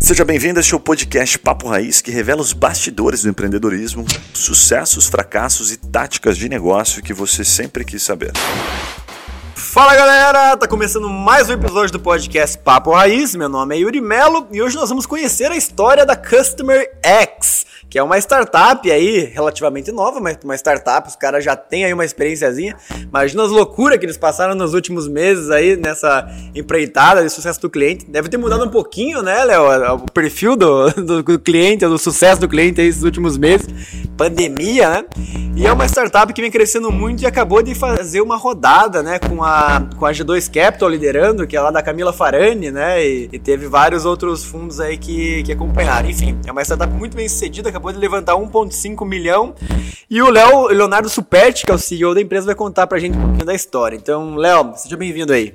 Seja bem-vindo a este podcast Papo Raiz, que revela os bastidores do empreendedorismo, sucessos, fracassos e táticas de negócio que você sempre quis saber. Fala galera, tá começando mais um episódio do podcast Papo Raiz. Meu nome é Yuri Melo e hoje nós vamos conhecer a história da Customer X que é uma startup aí relativamente nova, mas uma startup, os caras já têm aí uma experiênciazinha. Imagina as loucuras que eles passaram nos últimos meses aí nessa empreitada de sucesso do cliente. Deve ter mudado um pouquinho, né, Léo, o perfil do, do, do cliente, do sucesso do cliente aí esses últimos meses. Pandemia, né? E é uma startup que vem crescendo muito e acabou de fazer uma rodada, né, com a, com a G2 Capital liderando, que é lá da Camila Farani, né, e, e teve vários outros fundos aí que, que acompanharam. Enfim, é uma startup muito bem sucedida, acabou de levantar 1,5 milhão. E o Léo, Leonardo Superti, que é o CEO da empresa, vai contar pra gente um pouquinho da história. Então, Léo, seja bem-vindo aí.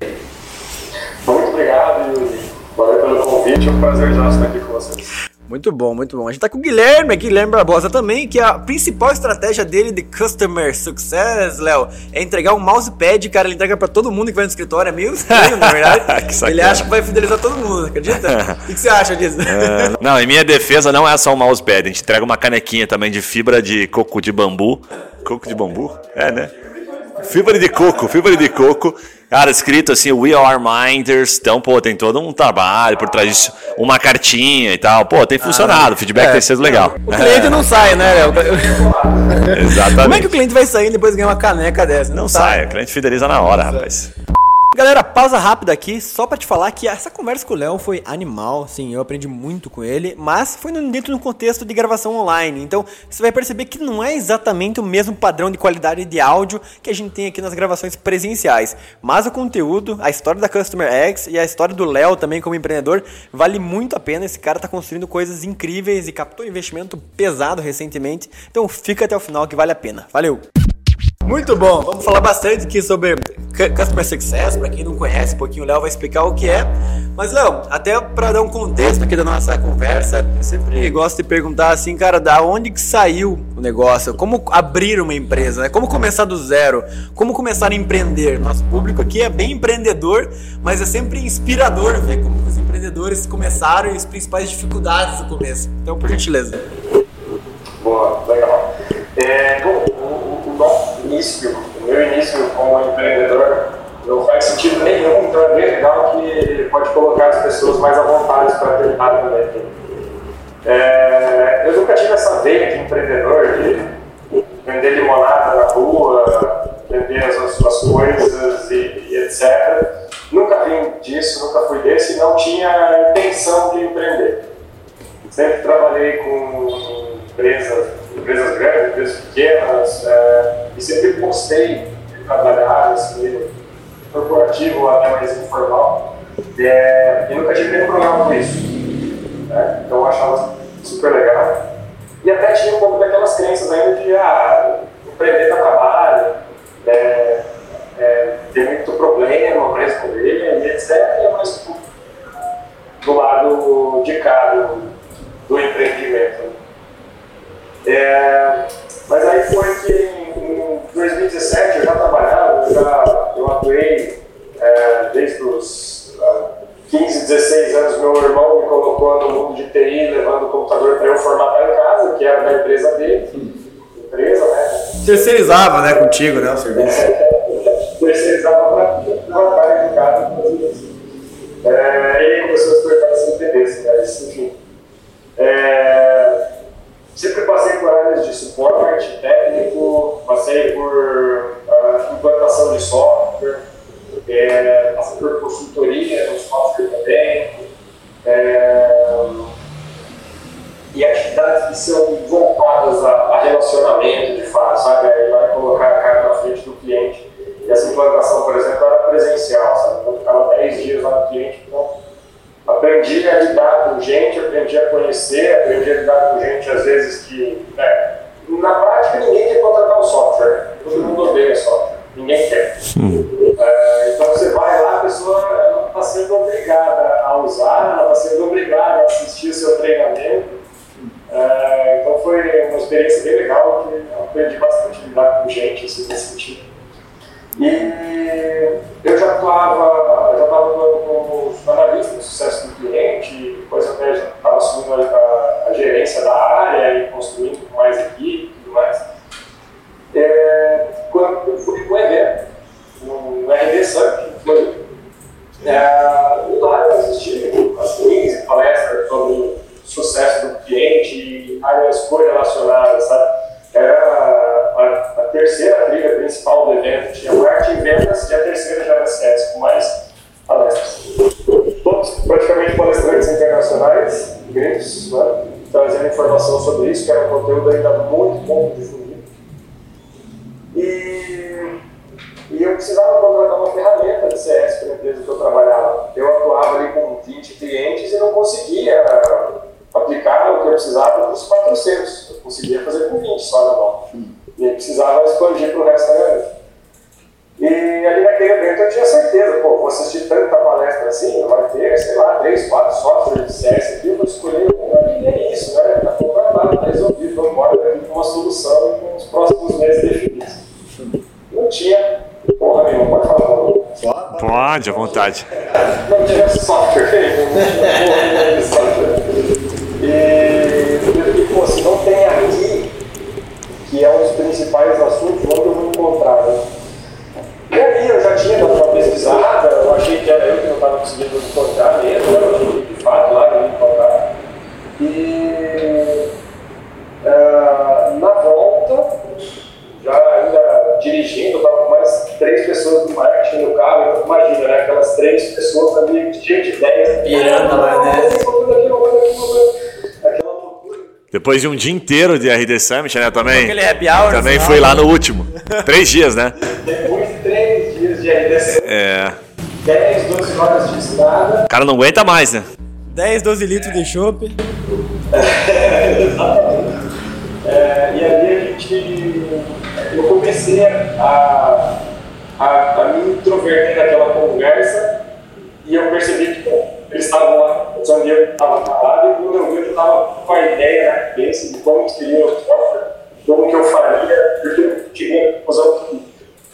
Muito obrigado, Yuri. Valeu pelo convite, é um prazer já estar aqui com vocês. Muito bom, muito bom. A gente tá com o Guilherme, Guilherme Barbosa também, que a principal estratégia dele de Customer Success, Léo, é entregar um mousepad, cara, ele entrega pra todo mundo que vai no escritório, é meio estranho, na verdade. ele acha que vai fidelizar todo mundo, acredita? o que, você acha disso? É, não, em minha defesa não é só um mousepad, a gente entrega uma canequinha também de fibra de coco de bambu. Coco de bambu? É, né? Fibra de coco, fibra de coco. Cara, escrito assim, We Are Minders. Então, pô, tem todo um trabalho por trás disso, uma cartinha e tal. Pô, tem funcionado, o feedback é, tem sido legal. O cliente é. não sai, né, Léo? Exatamente. Como é que o cliente vai sair e depois ganhar uma caneca dessa? Não, não sai, o cliente fideliza na hora, rapaz. Galera, pausa rápida aqui, só para te falar que essa conversa com o Léo foi animal, sim, eu aprendi muito com ele, mas foi dentro do contexto de gravação online. Então, você vai perceber que não é exatamente o mesmo padrão de qualidade de áudio que a gente tem aqui nas gravações presenciais. Mas o conteúdo, a história da Customer X e a história do Léo também como empreendedor, vale muito a pena. Esse cara está construindo coisas incríveis e captou investimento pesado recentemente. Então, fica até o final que vale a pena. Valeu! Muito bom, vamos falar bastante aqui sobre Customer Success, para quem não conhece, um pouquinho o Léo vai explicar o que é. Mas Léo, até para dar um contexto aqui da nossa conversa, eu sempre gosto de perguntar assim, cara, da onde que saiu o negócio? Como abrir uma empresa, né? Como começar do zero? Como começar a empreender? Nosso público aqui é bem empreendedor, mas é sempre inspirador ver como os empreendedores começaram e as principais dificuldades do começo. Então, por gentileza. Boa, legal. É, bom, nosso início, o meu início como empreendedor, não faz sentido nenhum, então é bem legal que pode colocar as pessoas mais à vontade para tentar também. É, eu nunca tive essa veia de empreendedor, de vender limonada na rua, vender as, suas coisas e, e, etc. Nunca vim disso, nunca fui desse e não tinha intenção de empreender. Sempre trabalhei com empresas empresas grandes, empresas pequenas, é, e sempre gostei de trabalhar nesse meio corporativo até mais informal, é, e nunca tive nenhum problema com isso. Né? Então eu achava super legal. E até tinha um pouco daquelas crenças ainda de ah, empreender dá trabalho, é, é, muito problema para escolher, e etc. Mais do lado de cá do, do empreendimento. É, mas aí foi que em, 2017 eu já trabalhava, eu, já, eu atuei é, desde os uh, 15, 16 anos. Meu irmão me colocou no mundo de TI, levando o computador para eu formatar em casa, que era da empresa dele. Empresa, né? Terceirizava, né, contigo, né, o serviço. Terceirizava para trabalhar em casa. É, e aí começou a se tornar assim, interesse, mas enfim. É, Sempre passei por áreas de suporte técnico, passei por uh, implantação de software, é, passei por consultoria no software também, é, e atividades que são voltadas a, a relacionamento de fato, sabe? Aí vai colocar a cara na frente do cliente. E essa implantação, por exemplo, era presencial, sabe? Então, ficava 10 dias lá no cliente, então aprendi a lidar com gente, aprendi a conhecer, aprendi a lidar com gente às vezes que. Né, na prática, ninguém quer contratar um software, todo mundo odeia software, ninguém quer. É, então você vai lá, a pessoa está sendo obrigada a usar, ela está sendo obrigada a assistir o seu treinamento. É, então foi uma experiência bem legal, que aprendi bastante a lidar com gente assim, nesse sentido. E eu já atuava, já os do sucesso do cliente, depois até estava tá assumindo a, a, gerência da área e construindo mais equipe e tudo mais. É, quando eu fui para um evento, no RD Summit, foi Floripa, é, lá eu assisti umas 15 palestras sobre o sucesso do cliente e áreas correlacionadas, sabe? Era a, a, terceira trilha principal do evento, tinha marketing, vendas e a terceira já era CS, com mais palestras. Todos praticamente palestrantes internacionais, grandes, né? trazendo informação sobre isso, que era um conteúdo ainda muito bom difundido. E, e eu precisava contratar uma ferramenta de CS para a empresa que eu trabalhava. Eu atuava ali com 20 clientes e não conseguia aplicar o que eu precisava dos patrocínios. Eu conseguia fazer com 20 só na mão. E eu precisava expandir para o resto da galera. E ali naquele evento eu tinha certeza, pô, vou assistir tanta palestra assim, vai ter, sei lá, três, quatro softwares de CS aqui, vou escolher uma e é isso, né? Tá contratado, tá resolvido, vamos embora uma solução com os próximos meses definidos. Não tinha porra nenhuma, pode falar. Pode, à vontade. Não tinha software, não tinha software. E eu pô, se não tem aqui, que é um dos principais assuntos, onde eu vou encontrar, né? E aí eu já tinha dado uma pesquisada, eu achei que era eu que não estava conseguindo encontrar mesmo, eu achei de fato lá que eu ia encontrar. E uh, na volta, já ainda dirigindo, estava com mais três pessoas do marketing no carro, então imagina, né? Aquelas três pessoas ali, cheio de ideias. Pirando lá, né? Loucura. Depois de um dia inteiro de RD Summit, né? Também. Aquele happy Também final. fui lá no último. Três dias, né? Depois de três dias de RDC, É. 10, 12 horas de estrada, O cara não aguenta mais, né? 10, 12 litros de chopp. É, e ali a gente. Eu comecei a, a, a me introverter naquela conversa e eu percebi que bom, eles estavam lá, o Zandir estava parado e quando eu vi, eu estava com a ideia na cabeça de como seria o software, como que eu faria, porque eu cheguei à conclusão que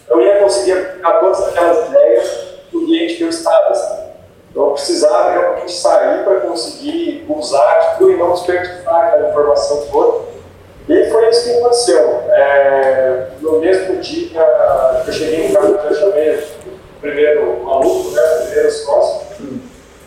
eu ia conseguir todas aquelas ideias no ambiente que eu estava. Sabe? Então eu precisava realmente sair para conseguir usar aquilo e não desperdiçar aquela informação toda. E foi isso que aconteceu. É, no mesmo dia que eu cheguei em casa, eu chamei o primeiro maluco, né, o primeiro sócio,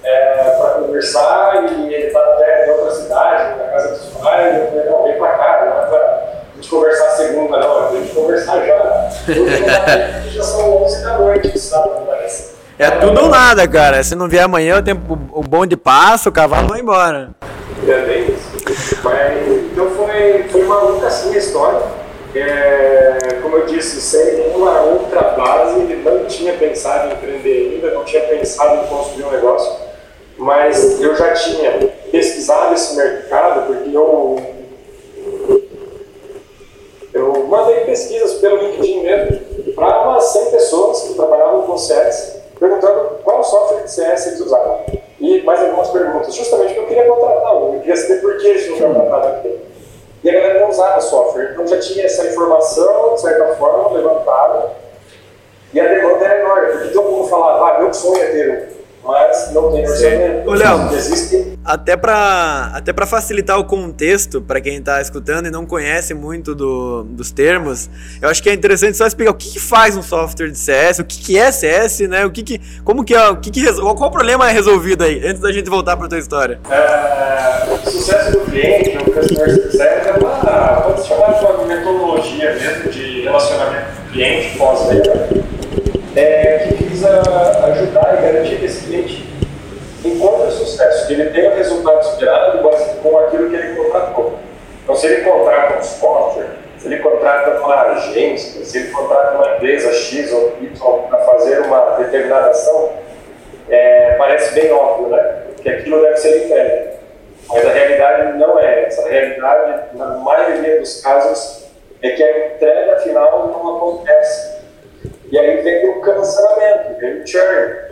é, para conversar e ele está até em outra cidade, na casa dos pais, eu falei, não, vem para cá, não é para gente conversar segunda, não, a gente conversar já. Hoje já são 11 da noite, sabe? Mas, É tudo ou nada, cara. Se não vier amanhã, o, tempo, o bonde passa, o cavalo vai embora. É bem isso. Mas, então foi, foi maluca assim a história. É, como eu disse, sem nenhuma outra base, não tinha pensado em empreender ainda, não tinha pensado em construir um negócio, mas eu já tinha pesquisado esse mercado, porque eu, eu mandei pesquisas pelo LinkedIn mesmo para umas 100 pessoas que trabalhavam com CS, perguntando qual software de CS eles usavam. E mais algumas perguntas, justamente porque eu queria contratar um, eu queria saber por que eles não contratavam aquele. E a galera não usava software, então já tinha essa informação, de certa forma, levantada, e a demanda era enorme, porque todo mundo falava, ah, meu sonho é ter um, mas não tem orçamento. Ô, Léo. Existe Até pra, até facilitar o contexto, pra quem tá escutando e não conhece muito do- dos termos, eu acho que é interessante só explicar o que, que faz um software de CS, o que, que é CS, né? O que que, como que é, o que que, qual o problema é resolvido aí, antes da gente voltar pra tua história. É, o sucesso do cliente, o customer success, é uma, pode se chamar de uma metodologia mesmo de relacionamento cliente pós-venda, é, que visa ajudar e garantir que esse cliente encontre sucesso, que ele tenha o resultado esperado com aquilo que ele contratou. Então, se ele contrata um software, se ele contrata uma agência, se ele contrata uma empresa X ou Y para fazer uma determinada ação, é, parece bem óbvio, né? Que aquilo deve ser entregue. Mas a realidade não é essa. A realidade, na maioria dos casos, é que a entrega final não acontece. E aí vem o cancelamento, vem o churn.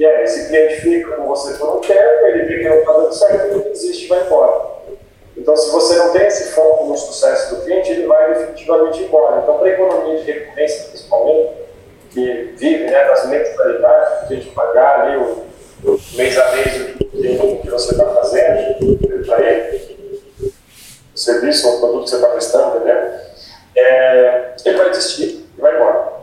E aí, esse cliente fica com você por um tempo, ele vê que não está dando certo, ele desiste e vai embora. Então, se você não tem esse foco no sucesso do cliente, ele vai definitivamente embora. Então, para a economia de recompensa, principalmente, que vive né, das mensalidades, que a gente pagar ali o, mês a mês o que, que você está fazendo para ele, o serviço ou o produto que você está prestando, entendeu? É, ele vai desistir e vai embora.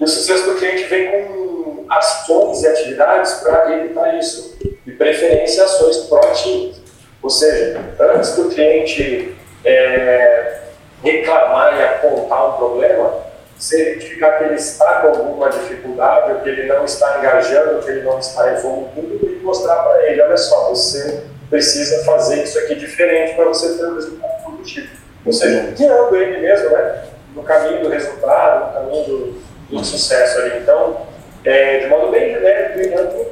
E o sucesso do cliente vem com ações e atividades para evitar isso. De preferência, ações proativas. Ou seja, antes do cliente é, reclamar e apontar um problema, se identificar que ele está com alguma dificuldade, ou que ele não está engajando, que ele não está evoluindo, mostrar para ele, olha só, você precisa fazer isso aqui diferente para você ter um resultado produtivo. Ou seja, guiando ele mesmo, né? No caminho do resultado, no caminho do, do sucesso ali. Então, é, de modo bem genérico,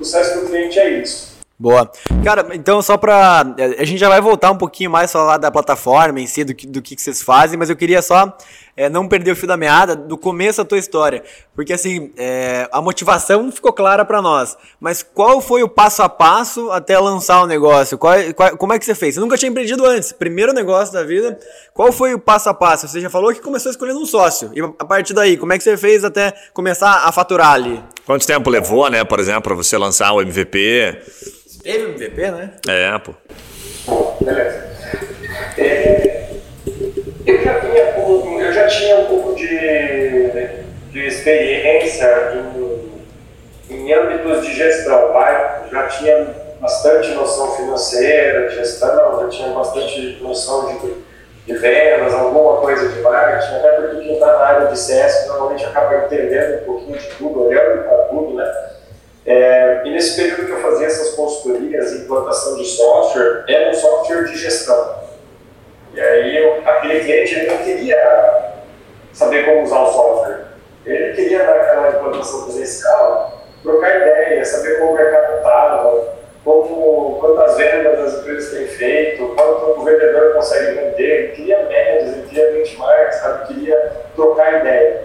o sucesso do cliente é isso. Boa. Cara, então só pra. A gente já vai voltar um pouquinho mais falar da plataforma em si, do que, do que vocês fazem, mas eu queria só é, não perder o fio da meada do começo da tua história. Porque assim, é, a motivação ficou clara para nós. Mas qual foi o passo a passo até lançar o negócio? Qual, qual, como é que você fez? Você nunca tinha empreendido antes. Primeiro negócio da vida. Qual foi o passo a passo? Você já falou que começou escolhendo um sócio. E a partir daí, como é que você fez até começar a faturar ali? Quanto tempo levou, né, por exemplo, para você lançar o MVP? Teve MVP, né? É, pô. Beleza. É, eu, já vinha eu já tinha um pouco de, de experiência em, em âmbitos de gestão, vai? Já tinha bastante noção financeira, de gestão, já tinha bastante noção de, de vendas, alguma coisa de marketing, até porque quem está na área de CS normalmente acaba entendendo um pouquinho de tudo, olhando para tudo, né? É, e nesse período que eu fazia essas consultorias, implantação de software, era um software de gestão. E aí eu, aquele cliente não queria saber como usar o software. Ele queria naquela implantação presencial trocar ideia, saber como o mercado estava, como, quantas vendas as empresas têm feito, quanto o vendedor consegue vender. Ele queria médias, ele queria benchmarks, sabe? queria trocar ideia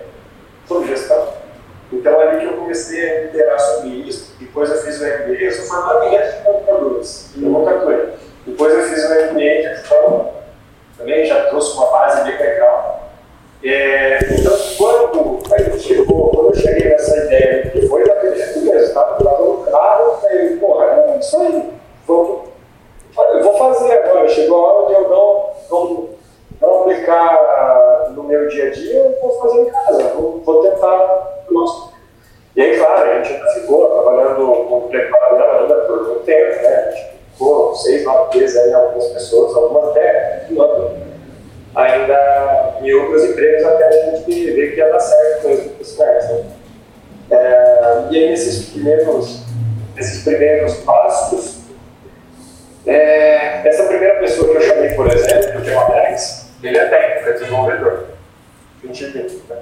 sobre gestão. Então, ali que eu comecei a liderar sobre isso. Depois, eu fiz o MBA. Eu sou formado em rede de computadores, eu nunca atuei. Depois, eu fiz o MBA de gestão, também já trouxe uma base de background. É, então, quando a gente chegou, quando eu cheguei nessa ideia, que foi daquele jeito mesmo, estava no carro, eu falei, porra, é isso aí, vou, eu vou fazer agora. Chegou a hora de eu não, não, não aplicar no meu dia a dia, eu vou fazer em casa, vou, vou tentar nosso. E aí, claro, a gente ainda ficou trabalhando com preparador ainda por muito tempo, né? A gente ficou seis, nove meses aí, algumas pessoas, algumas até ainda em outros empregos até a gente ver que ia dar certo com esse né? É, e aí, nesses primeiros, nesses primeiros passos, é, essa primeira pessoa que eu chamei, por exemplo, que é o Alex, ele é técnico, é desenvolvedor. 2020, né?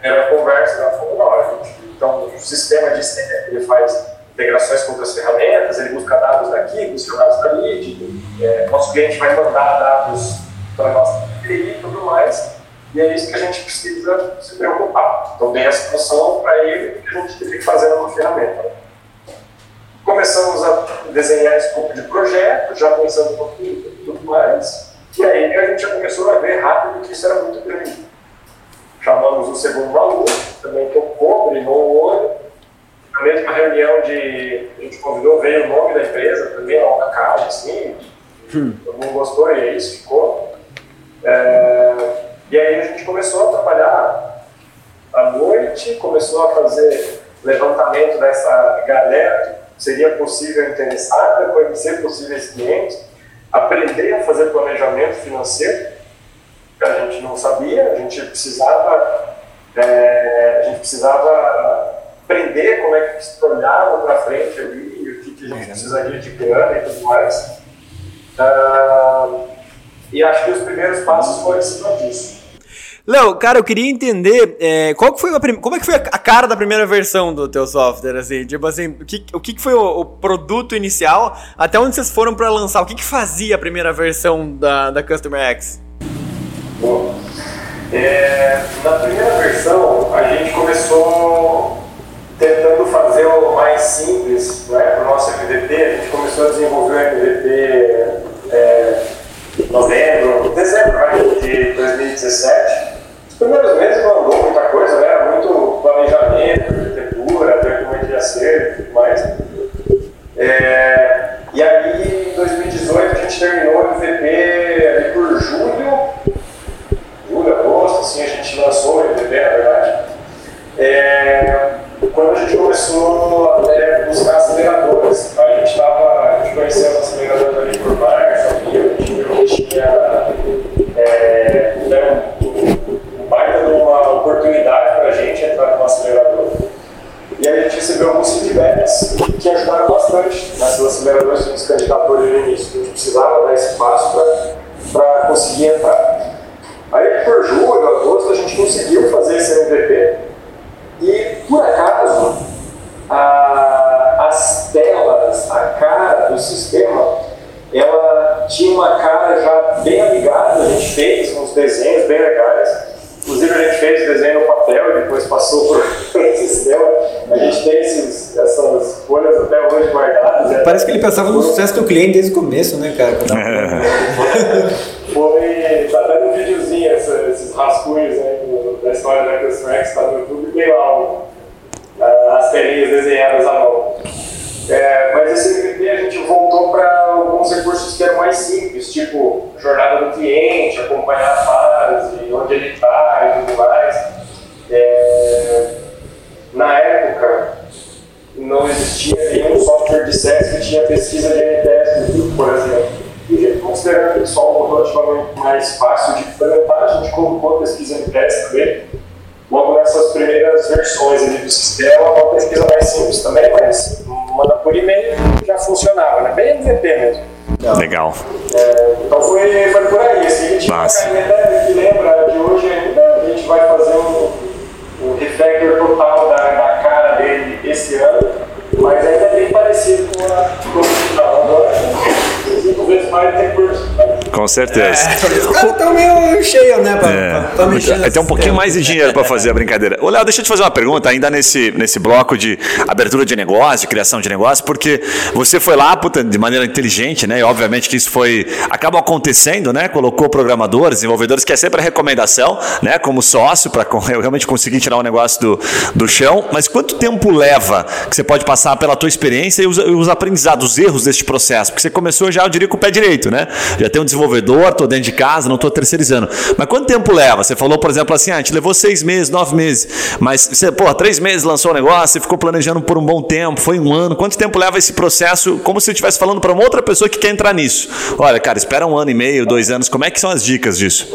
primeira conversa, ela falou, não, gente, então o sistema de ele faz integrações com outras ferramentas, ele busca dados daqui, busca dados dali, é, nosso cliente vai mandar dados para a nossa TI e tudo mais, e é isso que a gente precisa se preocupar. Então, tem a situação para ele que a gente tem que fazer numa ferramenta. Começamos a desenhar escopo de projeto, já pensando um pouquinho e tudo mais, e aí a gente já começou a ver rápido que isso era muito grande chamamos o segundo aluno, também tocou, brilhou o olho. Na mesma reunião de, a gente convidou, veio o nome da empresa, também lá na casa, assim, hum. todo mundo gostou e é isso, ficou. É, e aí a gente começou a trabalhar à noite, começou a fazer levantamento dessa galera seria possível interessada, conhecer possíveis clientes, aprender a fazer planejamento financeiro, que a gente não sabia, a gente precisava, é, a gente precisava aprender como é que se olhava para frente ali, e o que, que a gente precisaria de grana e tudo mais. Uh, e acho que os primeiros passos foram em cima disso. Léo, cara, eu queria entender é, qual que foi a prim... como é que foi a cara da primeira versão do teu software, assim, tipo assim, o que, o que foi o, o produto inicial, até onde vocês foram para lançar, o que, que fazia a primeira versão da, da Customer X? Bom, é, na primeira versão, a gente começou tentando fazer o mais simples né, para o nosso MVP. A gente começou a desenvolver o MVP é, novembro, dezembro de 2017. Os primeiros meses não andou muita coisa, né? muito planejamento, arquitetura, ver como é ia ser e tudo mais. É, e aí, em 2018, a gente terminou o MVP ali por julho assim a gente lançou o MDB, na verdade, é, quando a gente começou recebeu alguns que ajudaram bastante nessas aceleradoras que se candidatou no início. A gente precisava dar esse passo para conseguir entrar. Aí, por julho, agosto, a gente conseguiu fazer esse MVP e, por acaso, a, as telas, a cara do sistema, ela tinha uma cara já bem amigável, a gente fez uns desenhos bem legais, inclusive a gente fez desenho no papel e depois passou por, o sistema, a gente tem esses, essas folhas até hoje guardadas. Né? Parece que ele pensava no sucesso do cliente desde o começo, né, cara? Foi, tá dando um videozinho, essa, esses rascunhos né, da história da CustomX, tá no YouTube, tem lá as telinhas desenhadas à mão. É, mas esse MVP a gente voltou para alguns recursos que eram mais simples, tipo jornada do cliente, acompanhar a fase, onde ele está e tudo mais. É, na época, não existia nenhum software de SES que tinha pesquisa de NPS do grupo, por exemplo. E considerando que só um relativamente mais fácil de implementar, a gente colocou a pesquisa NPS também logo nessas primeiras versões ali do sistema, uma pesquisa mais simples também, mas manda por e-mail já funcionava, né? Bem MVP mesmo. Legal. É, então foi, foi por aí. Assim, a gente Massa. que lembra de hoje ainda, a gente vai fazer um, um refactor total da, da cara dele esse ano, mas ainda é bem parecido com a original. Agora, cinco vezes mais recursos. Com certeza. É, os caras estão meio cheios, né? Pra, é. pra, pra Tem um pouquinho mais de dinheiro para fazer a brincadeira. Ô, Léo, deixa eu te fazer uma pergunta, ainda nesse, nesse bloco de abertura de negócio, de criação de negócio, porque você foi lá, puta, de maneira inteligente, né? E obviamente que isso foi. acaba acontecendo, né? Colocou programadores, desenvolvedores, que é sempre a recomendação, né? Como sócio, para realmente conseguir tirar o negócio do, do chão. Mas quanto tempo leva que você pode passar pela tua experiência e os, os aprendizados, os erros deste processo? Porque você começou já, eu diria, com o pé direito, né? Já tem um desenvolvedor estou dentro de casa, não estou terceirizando. Mas quanto tempo leva? Você falou, por exemplo, assim, ah, a gente levou seis meses, nove meses, mas você, pô, três meses lançou o negócio, você ficou planejando por um bom tempo, foi um ano. Quanto tempo leva esse processo? Como se eu estivesse falando para uma outra pessoa que quer entrar nisso. Olha, cara, espera um ano e meio, dois anos, como é que são as dicas disso?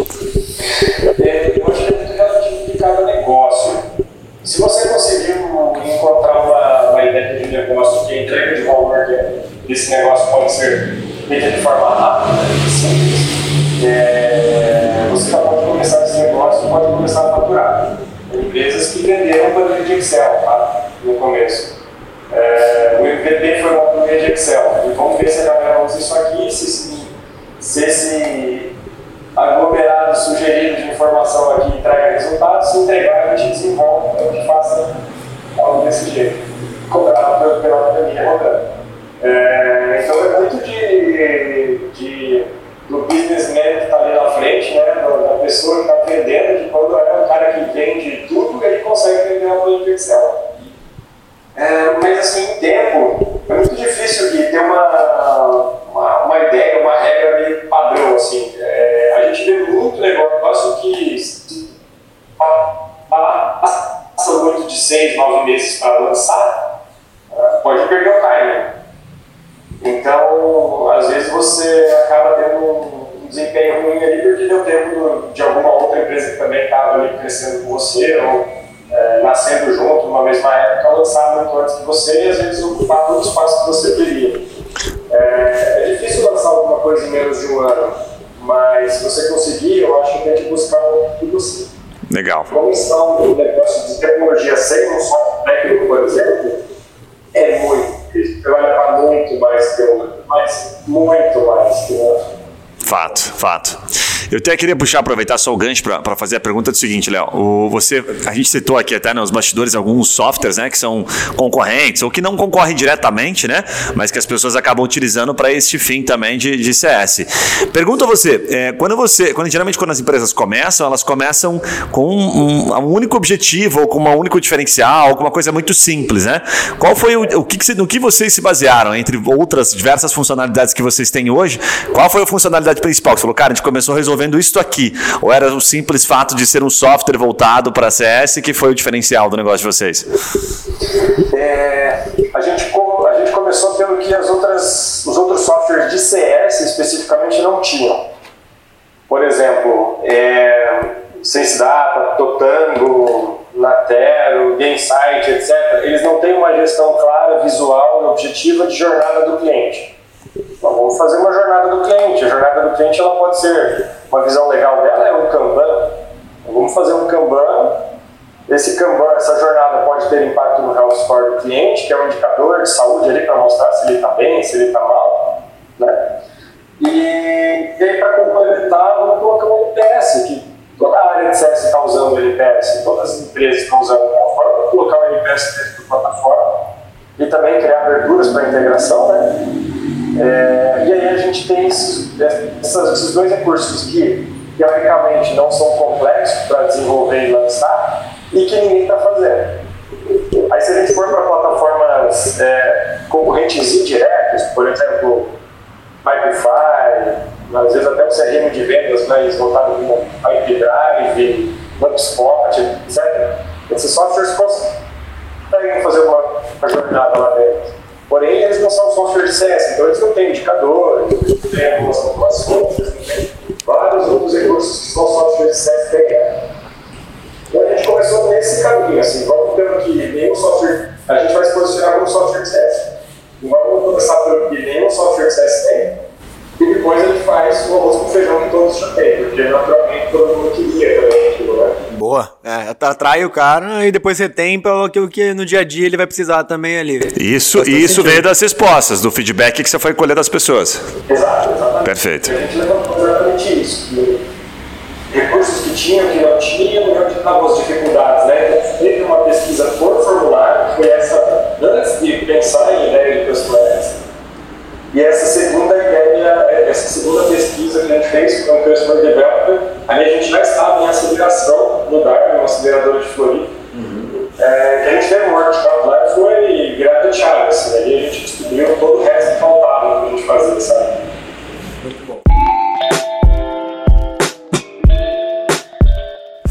É, eu acho que é de cada negócio. Se você negócio que entrega de valor desse negócio pode ser feita de forma rápida e simples, é, você já pode começar esse negócio e pode começar a faturar. Empresas que venderam planilha de Excel tá? no começo. É, o MVP foi uma planilha de Excel. E vamos ver se a galera usa isso aqui, se, se esse aglomerado sugerido de informação aqui entrega resultados, se entregar, a gente desenvolve, a gente faça algo desse jeito, cobrado pela planilha rodando. É, então é muito de, de, do businessman que está ali na frente, né, da pessoa que está vendendo, de quando é um cara que vende tudo, ele consegue vender uma de Excel. É, mas assim, em tempo, é muito difícil de ter uma, uma, uma ideia, uma regra meio padrão. Assim. É, a gente vê muito negócio que passa muito de seis, nove meses para lançar, pode perder o time. Então, às vezes você acaba tendo um desempenho ruim ali porque deu tempo de alguma outra empresa que também estava ali crescendo com você ou é, nascendo junto numa mesma época, lançar muito antes que você e às vezes ocupar todo o espaço que você queria. É, é difícil lançar alguma coisa em menos de um ano, mas se você conseguir, eu acho que tem que buscar um de você. Legal. Começar um negócio de tecnologia sem um software técnico, por exemplo, é muito você vai levar muito mais que um, mas muito mais que um. Fato. Eu até queria puxar, aproveitar só o gancho para fazer a pergunta do seguinte, Léo. Você, a gente citou aqui até nos bastidores alguns softwares, né, que são concorrentes ou que não concorrem diretamente, né, mas que as pessoas acabam utilizando para este fim também de, de CS. Pergunto a você, é, quando você, quando geralmente quando as empresas começam, elas começam com um, um único objetivo ou com um único diferencial, com uma coisa muito simples, né? Qual foi o, o que, no que vocês se basearam entre outras diversas funcionalidades que vocês têm hoje? Qual foi a funcionalidade principal? Falou, cara, a gente começou resolvendo isto aqui? Ou era o simples fato de ser um software voltado para CS que foi o diferencial do negócio de vocês? É, a, gente, a gente começou pelo que as outras, os outros softwares de CS especificamente não tinham. Por exemplo, é, SenseData, Totango, Natero, GameSite, etc. Eles não têm uma gestão clara, visual e objetiva de jornada do cliente. Então, vamos fazer uma jornada do cliente. A jornada do cliente ela pode ser uma visão legal dela é um Kanban. Então, vamos fazer um Kanban. Esse Kanban, essa jornada pode ter impacto no health score do cliente, que é um indicador de saúde ali para mostrar se ele está bem, se ele está mal, né? E, e aí para complementar, vamos colocar um NPS, que toda a área de CS está usando o NPS, todas as empresas estão usando a plataforma, colocar o NPS dentro da plataforma e também criar aberturas para integração, né? É, e aí a gente tem esses, esses dois recursos que, teoricamente, não são complexos para desenvolver e lançar e que ninguém está fazendo. Aí se a gente for para plataformas é, concorrentes indiretos, por exemplo, Pipefy, às vezes até o CRM de vendas mais voltado para Pipedrive, HubSpot, etc. Esses softwares conseguem fazer uma, uma jornada lá dentro. Porém, eles não são softwares CS, então eles não têm indicadores, eles não têm algumas não têm vários outros recursos que são softwares CS têm. Então a gente começou nesse caminho, assim, vamos pelo que nenhum software, a gente vai se posicionar como software. Não vamos começar pelo que nenhum software CS tem, e depois a gente faz o arroz com feijão que todos já têm, porque naturalmente todo mundo queria também aquilo, né? Boa. É, atrai o cara e depois você tem pelo aquilo que no dia a dia ele vai precisar também ali. Isso, isso veio das respostas, do feedback que você foi colher das pessoas. Exato, exatamente. Perfeito. E a gente levantou exatamente isso. que recursos que tinham, que não tinham, e onde estavam as dificuldades, né? Então, teve uma pesquisa por formulário, que foi essa, antes de pensar em ideia de customer e essa segunda ideia, essa segunda pesquisa que a gente fez com o Customer Developer, aí a gente já estava em aceleração no DARP, uma aceleradora de Floripa. Uhum. É, que a gente teve um workshop lá que foi chave, assim, aí a gente descobriu todo o resto que faltava a gente fazer, sabe?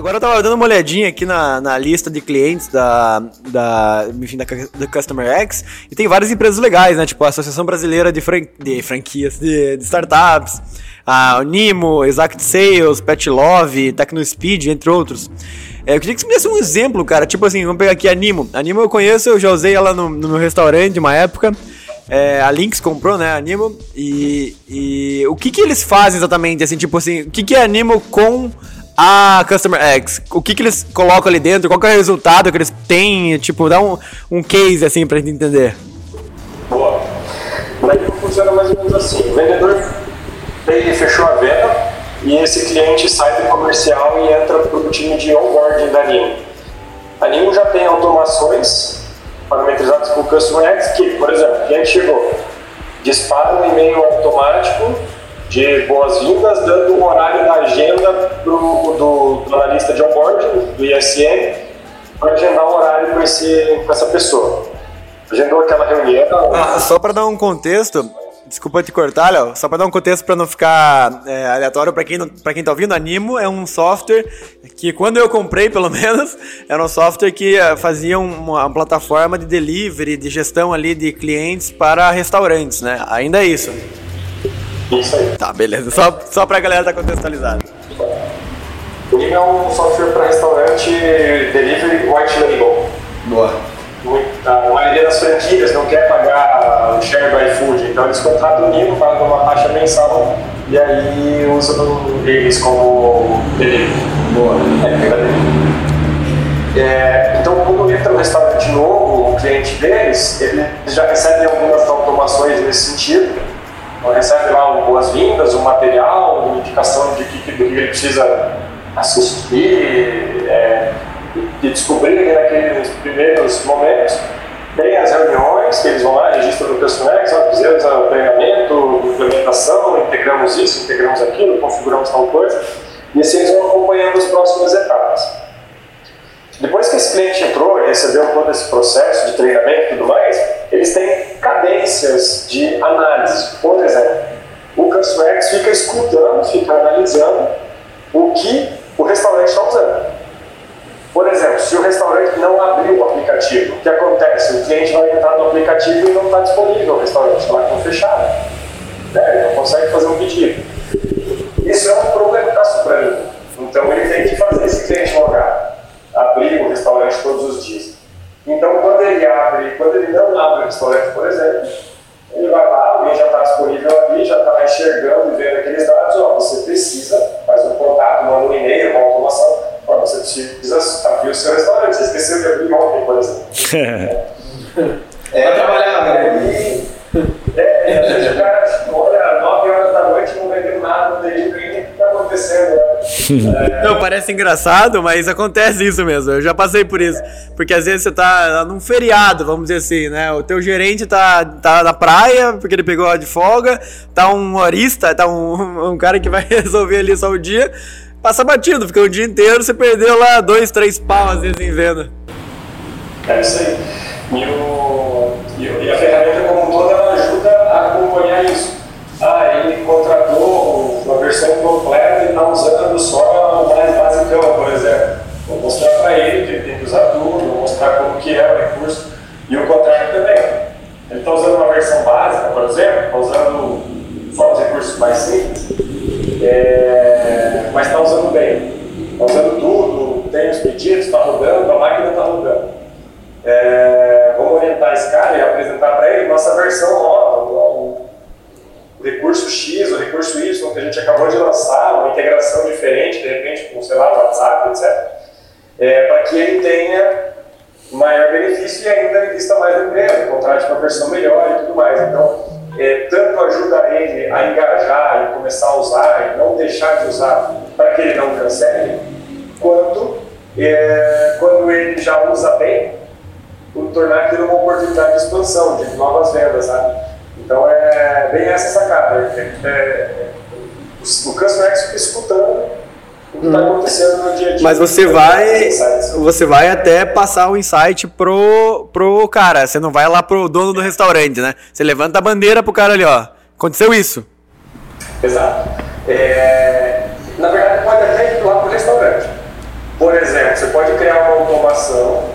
Agora eu tava dando uma olhadinha aqui na, na lista de clientes da, da, enfim, da, da Customer X e tem várias empresas legais, né? Tipo a Associação Brasileira de, fran, de Franquias, de, de Startups, a Nimo, Exact Sales, Pet Love, TecnoSpeed, entre outros. É, eu queria que você me desse um exemplo, cara. Tipo assim, vamos pegar aqui a Nimo. A Nimo eu conheço, eu já usei ela no, no meu restaurante uma época. É, a Lynx comprou, né, a Nimo. E, e o que que eles fazem exatamente, assim, tipo assim, o que que é a Nimo com a Customer X, o que, que eles colocam ali dentro, qual é o resultado que eles têm, tipo, dá um, um case assim pra gente entender. Boa. Daí funciona mais ou menos assim, o vendedor ele fechou a venda e esse cliente sai do comercial e entra para o time de onboarding da Nimo. A Nimo já tem automações parametrizadas com o Customer X que, por exemplo, o cliente chegou, dispara um e-mail automático de boas-vindas, dando um horário da agenda pro, do, do analista de onboarding, do ISM, para agendar um horário com, esse, com essa pessoa. Agendou aquela reunião. Ah, só para dar um contexto, desculpa te cortar, Léo, só para dar um contexto para não ficar é, aleatório para quem para quem tá ouvindo, a Nimo é um software que quando eu comprei, pelo menos, era um software que é, fazia uma, uma plataforma de delivery, de gestão ali de clientes para restaurantes, né? Ainda é isso. Isso aí. Tá, beleza. Só, só pra galera estar tá contextualizada. O Nimo é um software para restaurante delivery white label. Boa. A maioria das franquias não quer pagar o share do iFood, então eles contratam o Nimo, pagam uma taxa mensal e aí usam eles como delivery. Boa. É, é, então, quando entra no restaurante novo, o cliente deles, eles já recebem algumas automações nesse sentido recebe lá boas-vindas, um material, uma indicação de que, que, ele precisa assistir é, descobrir naqueles primeiros momentos. Tem as reuniões que eles vão lá, registram no Personex, fizemos o treinamento, implementação, integramos isso, integramos aquilo, configuramos tal coisa, e assim eles vão acompanhando as próximas etapas. Depois que esse cliente entrou e recebeu todo esse processo de treinamento e tudo mais, eles têm cadências de análise. Por exemplo, o CustomerX fica escutando, fica analisando o que o restaurante está usando. Por exemplo, se o restaurante não abriu o aplicativo, o que acontece? O cliente vai entrar no aplicativo e não está disponível o restaurante, está com fechado. Né? Ele não consegue fazer um pedido. Isso é um problema que está sobrando. Então ele tem que fazer esse cliente logar, abrir o restaurante todos os dias. Então quando ele abre, quando ele não abre o restaurante, por exemplo, ele vai lá, alguém já está disponível ali, já está enxergando e vendo aqueles dados, ó, você precisa, faz um contato, manda um e-mail, uma automação, ó, você precisa abrir o seu restaurante, você esqueceu de abrir ontem, por exemplo. é, vai trabalhar, né? Não, parece engraçado, mas acontece isso mesmo. Eu já passei por isso. Porque às vezes você tá num feriado, vamos dizer assim, né? O teu gerente tá, tá na praia, porque ele pegou de folga, tá um horista, tá um, um cara que vai resolver ali só o dia. Passa batido, fica o dia inteiro, você perdeu lá dois, três pau às vezes em venda. É isso aí. E, o, e a ferramenta como um todo ela ajuda a acompanhar isso. Ah, ele contratou uma versão completa e está usando só o mais basicão, por exemplo. Vou mostrar para ele que ele tem que usar tudo, vou mostrar como que é o recurso. E o contrário também. Ele está usando uma versão básica, por exemplo, está usando só os recursos mais simples, é, mas está usando bem. Está usando tudo, tem os pedidos, está rodando, a máquina está rodando é, vamos orientar esse cara e apresentar para ele nossa versão nova, o, o, recurso X, o recurso Y que a gente acabou de lançar, uma integração diferente, de repente, com, sei lá, WhatsApp, etc. É, para que ele tenha maior benefício e ainda invista mais no empresa, contrate uma versão melhor e tudo mais. Então, é, tanto ajuda ele a engajar e começar a usar e não deixar de usar para que ele não cancele, quanto é, quando ele já usa bem, por tornar aquilo uma oportunidade de expansão, de novas vendas, sabe? Então é bem essa sacada. É, é, é o, customer fica escutando o que está hum. acontecendo no dia a dia. Mas você vai, você vai até passar o insight pro, pro cara. Você não vai lá pro dono do restaurante, né? Você levanta a bandeira pro cara ali, ó. Aconteceu isso. Exato. É, na verdade, pode até ir lá pro restaurante. Por exemplo, você pode criar uma automação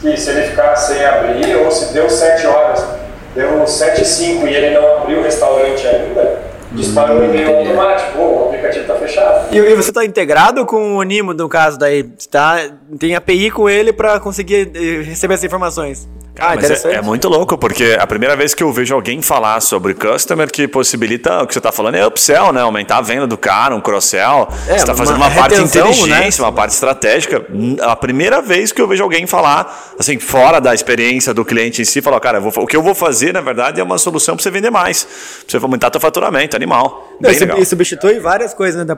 que se ele ficar sem abrir, ou se deu 7 horas, deu 7 e 5 e ele não abriu o restaurante ainda, dispara um e-mail automático, o aplicativo está fechado. E, você está integrado com o Nimo, no caso daí? Tá, tem API com ele para conseguir eh, receber essas informações? Ah, Mas é, é, muito louco, porque a primeira vez que eu vejo alguém falar sobre customer que possibilita o que você está falando é upsell, né? Aumentar a venda do cara, um cross-sell. É, você está fazendo uma, uma parte inteligente, né? uma parte estratégica. A primeira vez que eu vejo alguém falar, assim, fora da experiência do cliente em si, falar, cara, vou, o que eu vou fazer, na verdade, é uma solução para você vender mais. Para você aumentar seu faturamento, animal. Não, e substitui várias coisas, né?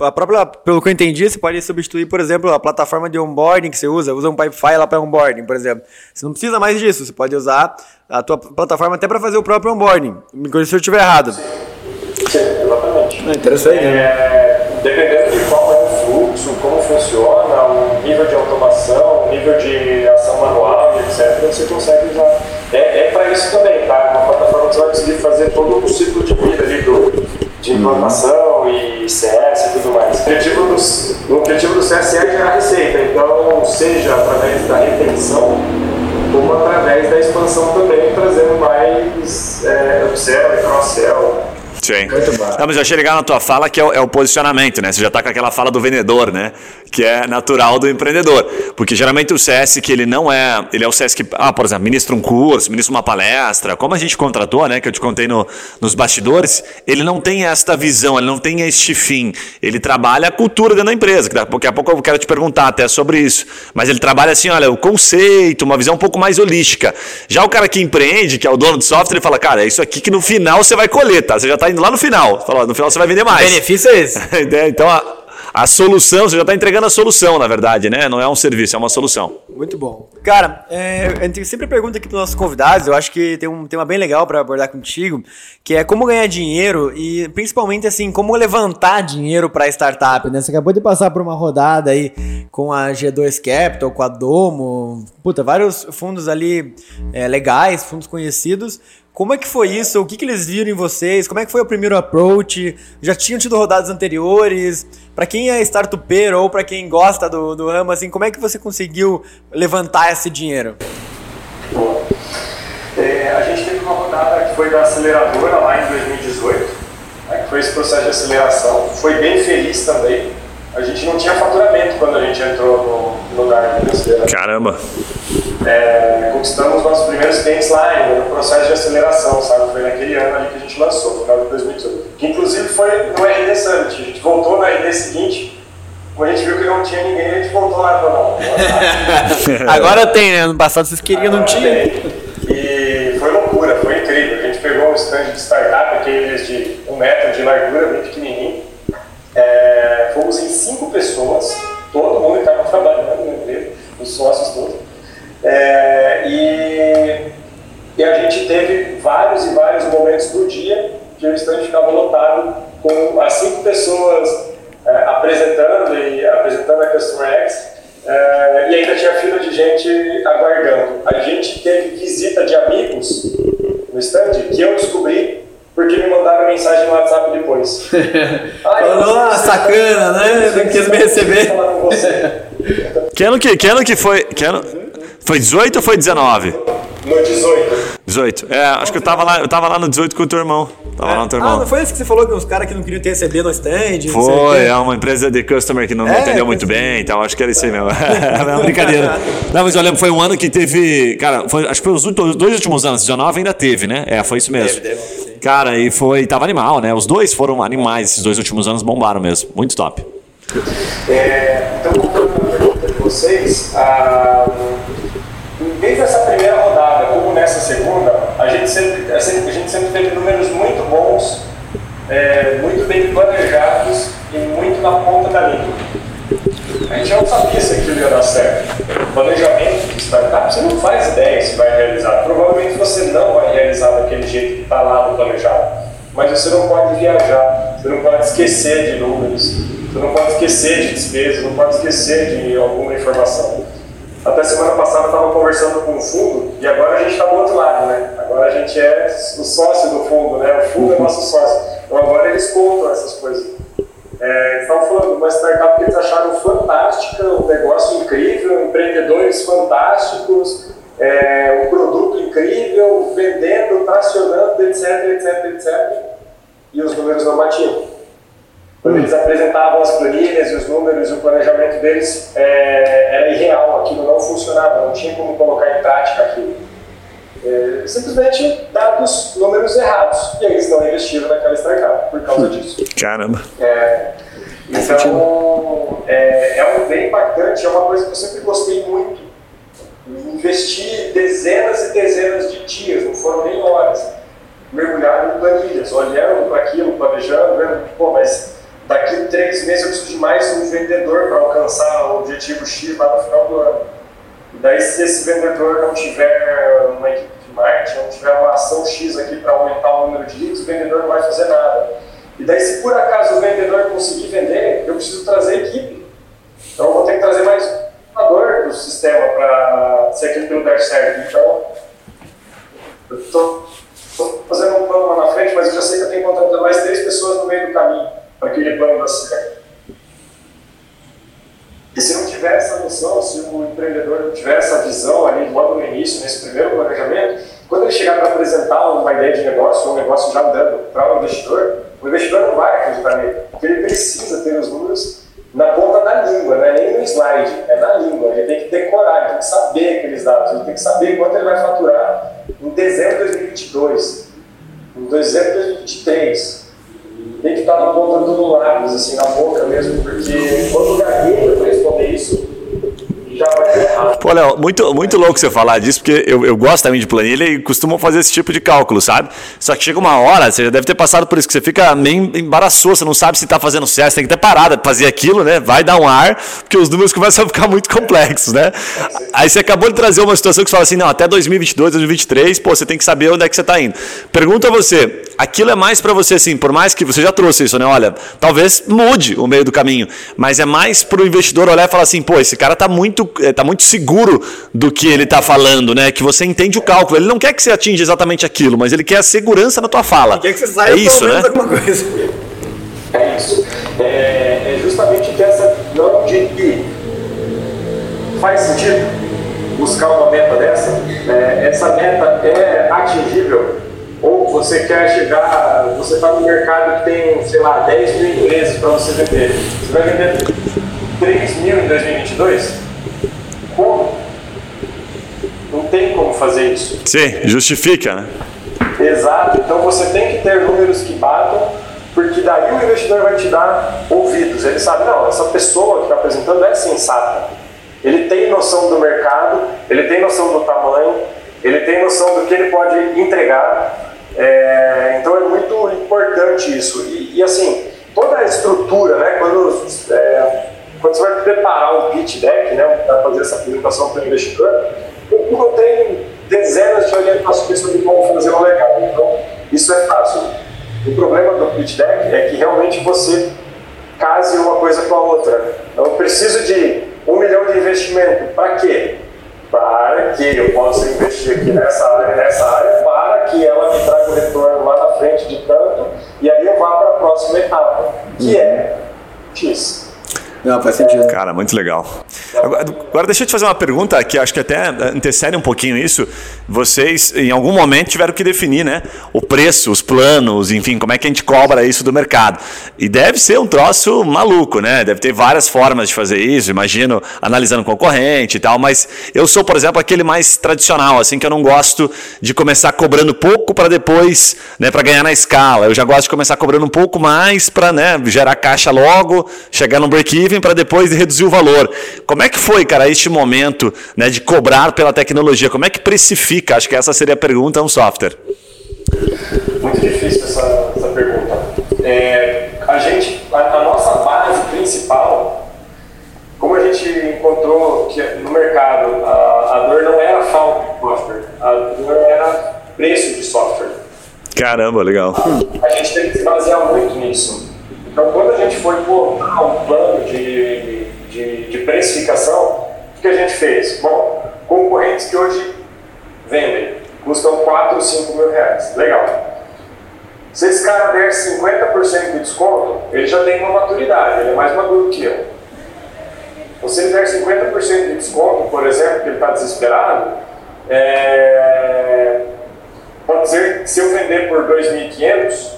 A própria, pelo que eu entendi, você pode substituir, por exemplo, a plataforma de onboarding que você usa, usa um Pipefy lá para onboarding, por exemplo. Você não precisa mais disso, você pode usar a tua plataforma até para fazer o próprio onboarding. Me corrija se eu estiver errado. Sim, exatamente. É interessante. É, dependendo de qual é o fluxo, como funciona, o nível de automação, o nível de ação manual, etc., você consegue usar. É, é para isso também, tá? Uma plataforma que você vai conseguir fazer todo o ciclo de vida ali do, de implantação e CS e tudo mais. O objetivo do, o objetivo do CS é gerar receita, então, seja através da retenção como através da expansão também, trazendo mais é, upsell e cross-sell Sim. Muito bom. Não, mas eu achei legal na tua fala que é o, é o, posicionamento, né? Você já está com aquela fala do vendedor, né? Que é natural do empreendedor. Porque geralmente o CS que ele não é. Ele é o CS que, ah, por exemplo, ministra um curso, ministra uma palestra, como a gente contratou, né? Que eu te contei no, nos bastidores, ele não tem esta visão, ele não tem este fim. Ele trabalha a cultura dentro da empresa. Que daqui a pouco eu quero te perguntar até sobre isso. Mas ele trabalha assim, olha, o conceito, uma visão um pouco mais holística. Já o cara que empreende, que é o dono do software, ele fala, cara, é isso aqui que no final você vai colher, tá? Você já está indo lá no final. Fala, no final você vai vender mais. O benefício é esse. então, a, a solução, você já está entregando a solução, na verdade, né? Não é um serviço, é uma solução. Muito bom. Cara, é, a gente sempre pergunta aqui para nossos convidados, eu acho que tem um tema bem legal para abordar contigo, que é como ganhar dinheiro e principalmente assim, como levantar dinheiro para startup, né? Você acabou de passar por uma rodada aí com a G2 Capital, com a Domo, puta, vários fundos ali é, legais, fundos conhecidos. Como é que foi isso? O que, que eles viram em vocês? Como é que foi o primeiro approach? Já tinham tido rodadas anteriores? Para quem é startupeiro ou para quem gosta do, do ramo, assim, como é que você conseguiu levantar esse dinheiro? Bom, é, a gente teve uma rodada que foi da aceleradora lá em 2018, né, que foi esse processo de aceleração. Foi bem feliz também. A gente não tinha faturamento quando a gente entrou no, no lugar aceleradora. Caramba! é, conquistamos nossos primeiros clientes lá ainda, no processo de aceleração, sabe? Foi naquele ano ali que a gente lançou, no final de 2018. Que inclusive foi no RD Summit. A gente voltou no RD seguinte, quando a gente viu que não tinha ninguém, a gente voltou lá e falou, não. Agora tem, né? No passado vocês queriam, não tinha. E foi loucura, foi incrível. A gente pegou um stand de startup, aqueles de um metro de largura, bem pequenininho. Em cinco pessoas, todo mundo estava trabalhando na empresa, os sócios todos. É, e, e, a gente teve vários e vários momentos do dia que o stand ficava lotado com as cinco pessoas é, apresentando e apresentando a Customer X é, e ainda tinha fila de gente aguardando. A gente teve visita de amigos no stand que eu descobri porque me mandaram mensagem no WhatsApp depois. Falou, ah, sacana, né? Não quis me receber. Que ano que, que ano que foi? Que ano, foi 18 ou foi 19? No 18. 18. É, acho que eu tava lá, eu tava lá no 18 com o teu irmão. Tava é. lá no teu irmão. Ah, não foi esse que você falou que os caras que não queriam te receber no stand? Foi, é uma empresa de customer que não é, entendeu muito bem, então acho que era isso aí mesmo. é uma brincadeira. Não, mas olha, foi um ano que teve. Cara, foi, acho que foi os dois últimos anos, 19 ainda teve, né? É, foi isso mesmo. Deve, deve, Cara, e foi. Tava animal, né? Os dois foram animais, esses dois últimos anos bombaram mesmo. Muito top. É, então, voltando a pergunta de vocês, a desde essa primeira rodada, como nessa segunda, a gente sempre, a gente sempre teve números muito bons, é, muito bem planejados e muito na ponta da língua. A gente não sabia se aquilo ia dar certo. Planejamento de startup, você não faz ideia se vai realizar. Provavelmente você não vai realizar daquele jeito que está lá no planejado. Mas você não pode viajar, você não pode esquecer de números, você não pode esquecer de despesas, não pode esquecer de alguma informação. Até semana passada eu estava conversando com o fundo e agora a gente está do outro lado, né? Agora a gente é o sócio do fundo, né? O fundo é nosso sócio. Então agora eles contam essas coisas. É, estavam falando de uma startup que eles acharam fantástica, um negócio incrível, empreendedores fantásticos, é, um produto incrível, vendendo, tracionando, etc, etc, etc. E os números não batiam. Quando eles apresentavam as planilhas e os números, o planejamento deles é, era irreal, aquilo não funcionava, não tinha como colocar em prática aquilo. É, simplesmente dados números errados. E eles não investiram naquela startup por causa disso. Caramba! É, então, é, é um bem impactante, é uma coisa que eu sempre gostei muito. Investir dezenas e dezenas de dias, não foram nem horas, mergulhado em planilhas, olhando para aquilo, planejando, vendo, pô, mas daqui a três meses eu preciso de mais um vendedor para alcançar o objetivo X lá no final do ano. E daí, se esse vendedor não tiver uma equipe de marketing, não tiver uma ação X aqui para aumentar o número de leads, o vendedor não vai fazer nada. E daí, se por acaso o vendedor conseguir vender, eu preciso trazer equipe. Então, eu vou ter que trazer mais um vendedor do sistema para se aquilo não der certo. Então, eu estou fazendo um plano lá na frente, mas eu já sei que eu tenho que contratar mais três pessoas no meio do caminho aquele plano da cidade. E se não tiver essa noção, se o empreendedor não tiver essa visão ali logo no início, nesse primeiro planejamento, quando ele chegar para apresentar uma ideia de negócio, ou um negócio já andando para o investidor, o investidor não vai acreditar nele, porque ele precisa ter os números na ponta da língua, não é nem no slide, é na língua. Ele tem que decorar, ele tem que saber aqueles dados, ele tem que saber quanto ele vai faturar em dezembro de 2022, em dezembro de 2023, tem que estar na ponta do lápis, assim, na boca mesmo, porque quando o gagueiro vai responder isso, Pô, Léo, muito, muito louco você falar disso, porque eu, eu gosto também de planilha e costumo fazer esse tipo de cálculo, sabe? Só que chega uma hora, você já deve ter passado por isso, que você fica meio embaraçoso, você não sabe se está fazendo certo, você tem que ter parada para fazer aquilo, né? Vai dar um ar, porque os números começam a ficar muito complexos, né? Aí você acabou de trazer uma situação que você fala assim, não, até 2022, 2023, pô, você tem que saber onde é que você está indo. Pergunta a você, aquilo é mais para você, assim, por mais que você já trouxe isso, né? Olha, talvez mude o meio do caminho, mas é mais para o investidor olhar e falar assim, pô, esse cara está muito, eh, tá muito seguro do que ele está falando, né? Que você entende o cálculo. Ele não quer que você atinja exatamente aquilo, mas ele quer a segurança na tua fala. Ele quer que você saiba é isso, né? coisa. É isso. É, é justamente essa não de que faz sentido buscar uma meta dessa. É, essa meta é atingível ou você quer chegar, você está no mercado que tem, sei lá, 10 mil empresas para você vender. Você vai vender 3 mil em 2022? Como? Não tem como fazer isso. Sim, justifica, né? Exato. Então você tem que ter números que batam, porque daí o investidor vai te dar ouvidos. Ele sabe, não, essa pessoa que está apresentando é sensata. Ele tem noção do mercado, ele tem noção do tamanho, ele tem noção do que ele pode entregar. É, então é muito importante isso. E, e, assim, toda a estrutura, né, quando, é, quando você vai preparar um pitch deck né, para fazer essa apresentação para o investidor, o Google tem dezenas de orientações sobre como fazer um legal. Então, isso é fácil. O problema do pitch deck é que realmente você case uma coisa com a outra. Então, eu preciso de um milhão de investimento. Para quê? Para que eu possa investir aqui nessa área, nessa área, para que ela me traga o retorno lá na frente de tanto, e aí eu vá para a próxima etapa, que é X. Não, faz sentido. Cara, muito legal. Agora, agora, deixa eu te fazer uma pergunta que acho que até antecede um pouquinho isso. Vocês, em algum momento, tiveram que definir né, o preço, os planos, enfim, como é que a gente cobra isso do mercado. E deve ser um troço maluco, né? Deve ter várias formas de fazer isso, imagino, analisando concorrente e tal, mas eu sou, por exemplo, aquele mais tradicional, assim, que eu não gosto de começar cobrando pouco para depois, né, para ganhar na escala. Eu já gosto de começar cobrando um pouco mais para né, gerar caixa logo, chegar no break-even para depois reduzir o valor. Como é que foi, cara, este momento né, de cobrar pela tecnologia? Como é que precifica? Acho que essa seria a pergunta um software. Muito difícil essa, essa pergunta. É, a gente, a, a, nossa base principal, como a gente encontrou que no mercado a, a dor não era falta de software, a dor era preço de software. Caramba, legal. A, a gente tem que se basear muito nisso. Então, quando a gente foi montar um plano de, de, de precificação, o que a gente fez? Bom, concorrentes que hoje vendem, custam 4 ou 5 mil reais. Legal. Se esse cara der 50% de desconto, ele já tem uma maturidade, ele é mais maduro que eu. Então, se ele der 50% de desconto, por exemplo, que ele está desesperado, é... pode ser que se eu vender por 2.500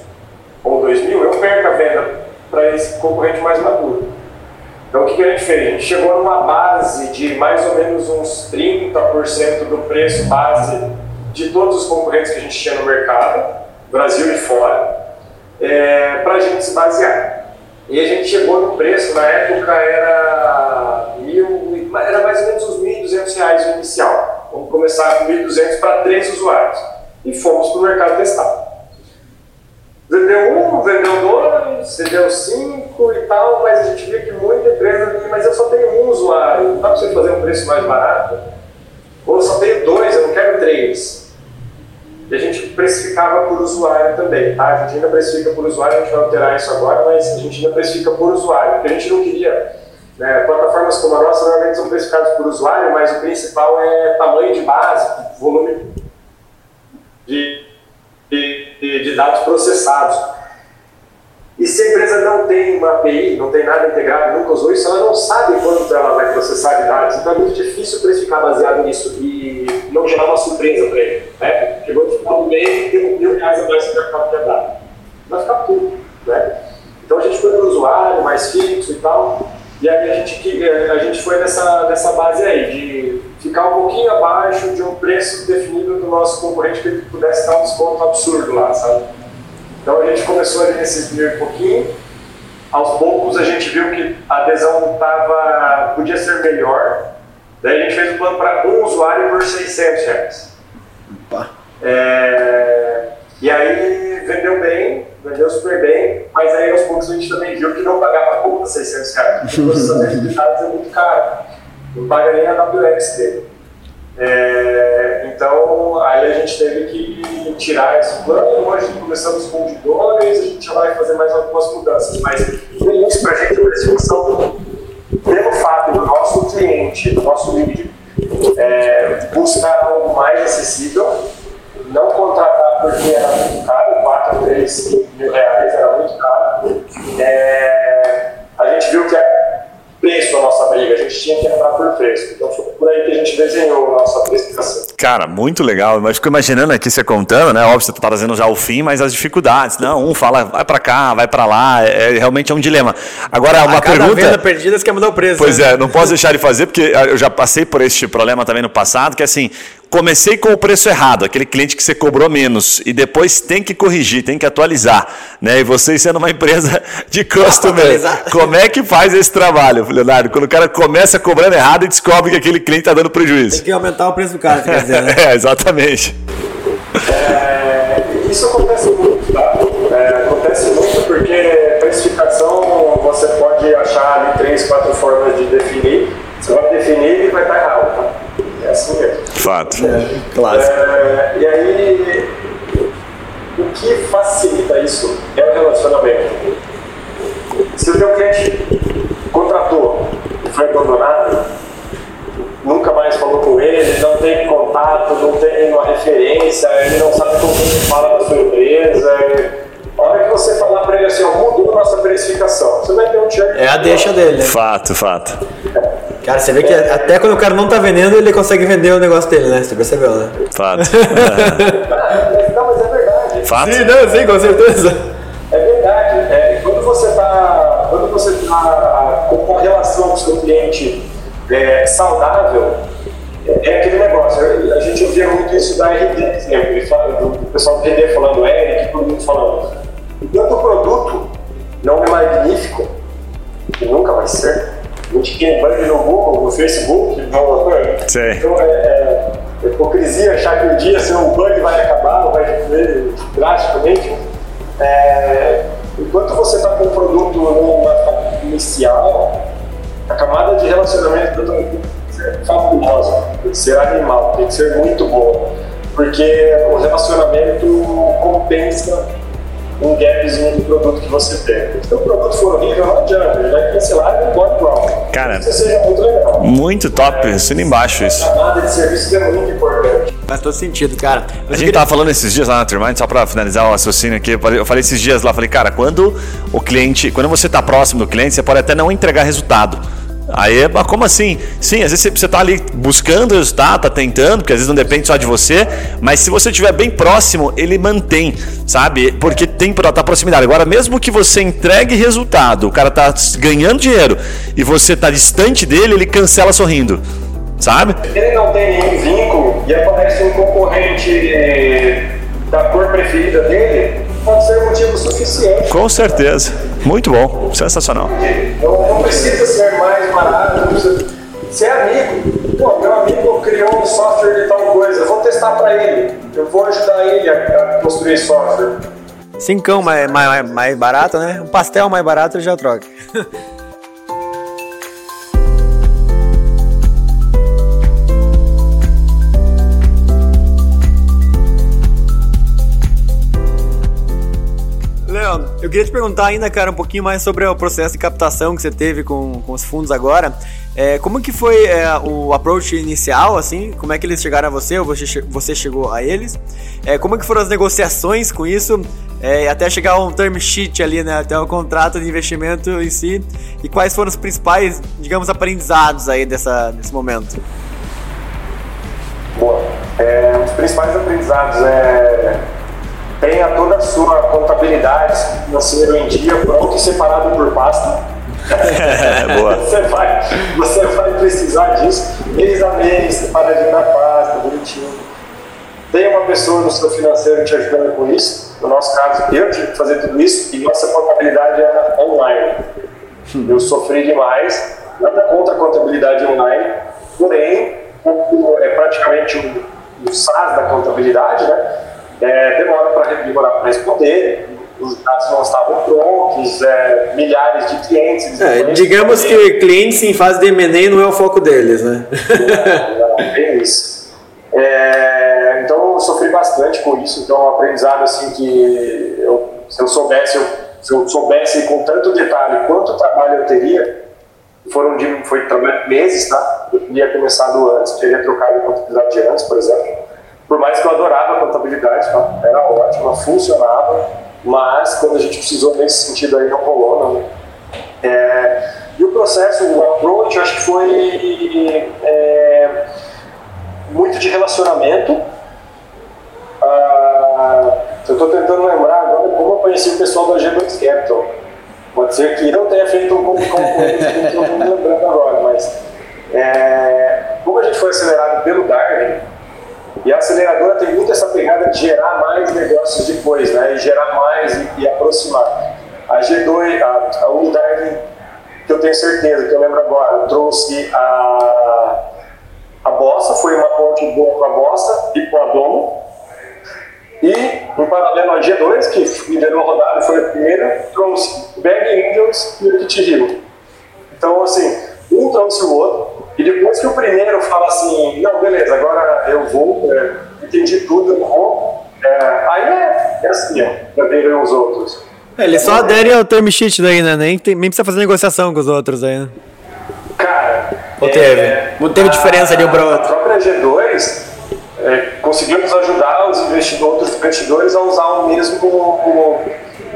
ou 2.000, eu perco a venda para esse concorrente mais maduro. Então o que, que a gente fez? A gente chegou numa base de mais ou menos uns 30% do preço base de todos os concorrentes que a gente tinha no mercado, Brasil e fora, é, para a gente se basear. E a gente chegou no preço, na época era, mil, era mais ou menos uns 1.200 reais o inicial. Vamos começar com 1.200 para três usuários. E fomos para o mercado testar. Vendeu um, vendeu dois, vendeu cinco e tal, mas a gente vê que muita empresa mas eu só tenho um usuário, não dá para você fazer um preço mais barato? Ou eu só tenho dois, eu não quero três. E a gente precificava por usuário também, tá? A gente ainda precifica por usuário, a gente vai alterar isso agora, mas a gente ainda precifica por usuário, porque a gente não queria. Né, plataformas como a nossa normalmente são precificadas por usuário, mas o principal é tamanho de base, volume de de, de dados processados. E se a empresa não tem uma API, não tem nada integrado, nunca usou isso, ela não sabe quanto ela vai processar de dados. Então é muito difícil precificar baseado nisso e não gerar uma surpresa para ele. Né? Chegou no final do mês e tem mil reais a mais que mercado quer. Vai ficar tudo. Né? Então a gente foi para o usuário, mais fixo e tal. E aí a gente, a gente foi nessa, nessa base aí, de ficar um pouquinho abaixo de um preço definido do nosso concorrente que ele pudesse dar um desconto absurdo lá, sabe? Então a gente começou ali nesses e pouquinho. Aos poucos a gente viu que a adesão tava, podia ser melhor. Daí a gente fez o plano para um usuário por 600 reais. É, e aí vendeu bem, vendeu super bem, mas aí aos poucos a gente também viu que não pagava conta 600 reais. Porque o processamento de dados é muito caro. Não paga nem a AWS dele. É, então, aí a gente teve que tirar esse plano. Hoje começamos com o de dois, a gente já vai fazer mais algumas mudanças. Mas no início, para a gente, a precificação, pelo fato do nosso cliente, do nosso lead, é, buscar algo mais acessível, não contratar porque era muito caro, 4, 3 mil reais era muito caro. É, a gente viu que preço a nossa briga, a gente tinha que entrar por preço. Então foi por aí que a gente desenhou a nossa precificação. Cara, muito legal. Mas fico imaginando aqui você contando, né? Óbvio, você está trazendo já o fim, mas as dificuldades. Não, um fala, vai para cá, vai para lá. É, é, realmente é um dilema. Agora, uma cada pergunta. Venda perdida, você quer mudar o preço. Pois né? é, não posso deixar de fazer, porque eu já passei por este problema também no passado, que é assim, comecei com o preço errado, aquele cliente que você cobrou menos, e depois tem que corrigir, tem que atualizar. Né? E vocês sendo uma empresa de customer, como é que faz esse trabalho, Leonardo? Quando o cara começa cobrando errado e descobre que aquele cliente está dando prejuízo. Tem que aumentar o preço do cara, quer dizer, né? é, exatamente. É, Fato, fato. Cara, você vê que até quando o cara não tá vendendo, ele consegue vender o negócio dele, né? Você percebeu, né? Fato. É. não, mas é verdade. Fato. Sim, não, sim, com certeza. É verdade. É, quando você tá, quando você tá com uma relação com o seu cliente é, saudável, é aquele negócio. A gente ouvia muito isso da RD, exemplo, do pessoal do RD falando, Eric, todo mundo falando. Enquanto o produto Google, no Facebook, no, então é, é, é hipocrisia achar que um dia seu bug vai acabar, vai diminuir drasticamente. É, enquanto você está com um produto numa inicial, a camada de relacionamento do é fabulosa, tem que ser animal, tem que ser muito bom, porque o relacionamento compensa um gapzinho do produto que você tem. Se o produto for horrível, não adianta, ele vai cancelar e embora igual. Cara, isso seja muito legal. Muito top, é, embaixo isso. A camada de serviço é muito importante. Faz todo sentido, cara. Mas a gente queria... tava falando esses dias lá na Turmind, só para finalizar o raciocínio aqui, eu falei esses dias lá, falei, cara, quando o cliente, quando você está próximo do cliente, você pode até não entregar resultado. Aí, mas como assim? Sim, às vezes você está ali buscando o resultado, tá tentando, porque às vezes não depende só de você, mas se você estiver bem próximo, ele mantém, sabe? Porque tem tá proximidade. Agora, mesmo que você entregue resultado, o cara tá ganhando dinheiro e você tá distante dele, ele cancela sorrindo. Sabe? Ele não tem nenhum vínculo e aparece um concorrente eh, da cor preferida dele, pode ser motivo suficiente. Com certeza. Muito bom. Sensacional. Não, não precisa ser mais barato, não precisa ser amigo. Pô, meu amigo criou um software de tal coisa, eu vou testar para ele. Eu vou ajudar ele a, construir software. Cincão mais, mais, mais barato, né? Um pastel mais barato ele já troca. Eu queria te perguntar ainda, cara, um pouquinho mais sobre o processo de captação que você teve com, com os fundos agora. É, como que foi é, o approach inicial, assim? Como é que eles chegaram a você ou você, você chegou a eles? É, como que foram as negociações com isso? É, até chegar a um term sheet ali, né? Até o contrato de investimento em si. E quais foram os principais, digamos, aprendizados aí dessa, desse momento? Bom, é, os principais aprendizados é tenha toda a sua contabilidade financeira em dia, pronto e separado por pasta. Boa. você, vai, você vai precisar disso mês a mês, separadinho na pasta, bonitinho. Tem uma pessoa no seu financeiro te ajudando com isso. No nosso caso, eu tive que fazer tudo isso e nossa contabilidade era online. Eu sofri demais, nada contra a contabilidade online, Porém, é praticamente o, o SaaS da contabilidade, né? É, demora para demorar para responder, os dados não estavam prontos, é, milhares de clientes. É, digamos que clientes em fase de M&A não é o foco deles, né? Não, bem isso. É, então eu sofri bastante com isso, então é um aprendizado assim que eu, se eu soubesse, eu, se eu soubesse com tanto detalhe quanto trabalho eu teria, foram de, foi meses, tá? Eu teria começado antes, teria trocado a contabilidade de antes, por exemplo. Por mais que eu adorava a contabilidade, tá? era ótima, funcionava, mas quando a gente precisou nesse sentido aí não rolou, não. É, e o processo, o approach, acho que foi é, muito de relacionamento. Ah, eu estou tentando lembrar agora como eu conheci o pessoal da G2 Capital. Pode ser que não tenha feito um como concorrente, não estou lembrando agora, mas é, como a gente foi acelerado pelo Darwin, e a aceleradora tem muito essa pegada de gerar mais negócios depois, né? E gerar mais e, e aproximar. A G2, a, a Unidade, que eu tenho certeza, que eu lembro agora, trouxe a, a Bossa, foi uma ponte boa com a Bossa e com a Domo. E, em paralelo a G2, que liderou a rodada, foi a primeira, trouxe Bag Angels e o Kit Hero. Então, assim, um trouxe o outro, e depois que o primeiro fala assim, não, beleza, agora eu vou, é, entendi tudo, eu vou, é, aí é, é assim, ó, tem os outros. É, eles só aderem ao term sheet daí, né? Nem, tem, nem precisa fazer negociação com os outros aí, né? Cara, Ou teve? Não teve diferença de um para A própria G2 é, conseguimos ajudar os investidores, outros investidores a usar o mesmo, o,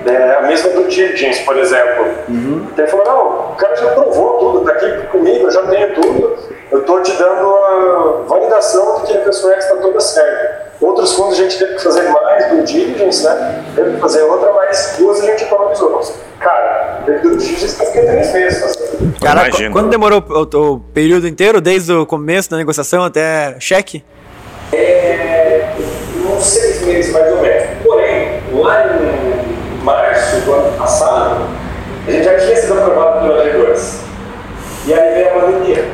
é, a mesma due diligence, por exemplo. Uhum. Então ele falou, não, o cara já provou tudo, tá aqui comigo, eu já tenho tudo, eu tô te dando a validação de que a pessoa está toda certa. Outros fundos a gente teve que fazer mais due diligence, né? Teve que fazer outra, mas duas a gente economizou. Cara, due diligence eu fiquei três meses fazendo. Cara, Imagino. qu- quando demorou o, o período inteiro, desde o começo da negociação até cheque? É, uns seis meses mais ou menos. Porém, lá em do a gente já tinha sido aprovado pela G2. E aí veio a pandemia.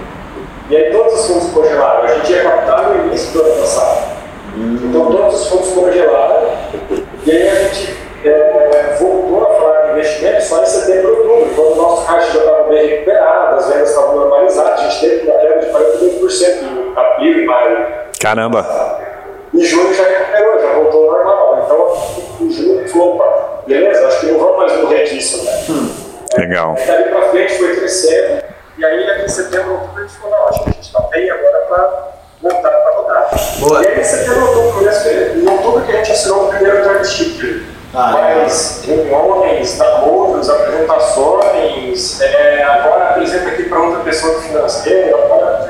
E aí todos os fundos congelaram. A gente ia captar no início do ano passado. Então todos os fundos congelaram. E aí a gente é, voltou a falar de investimento só em setembro e outubro, quando o nosso caixa já estava bem recuperado, as vendas estavam normalizadas. A gente teve uma queda de 42% em abril e maio. Caramba. E junho já recuperou, já voltou ao normal. Então, em junho, opa, beleza, acho que não vamos mais morrer disso, né? Legal. Dali pra frente foi crescendo, e aí aqui em setembro, outubro, a gente falou, não, acho que a gente tá bem agora pra voltar pra rodar. Boa. E aí em setembro, outubro, em outubro que a gente assinou o primeiro term. Ah, Mas reuniões, namoro, apresentações, é, agora apresenta aqui para outra pessoa do financeiro, agora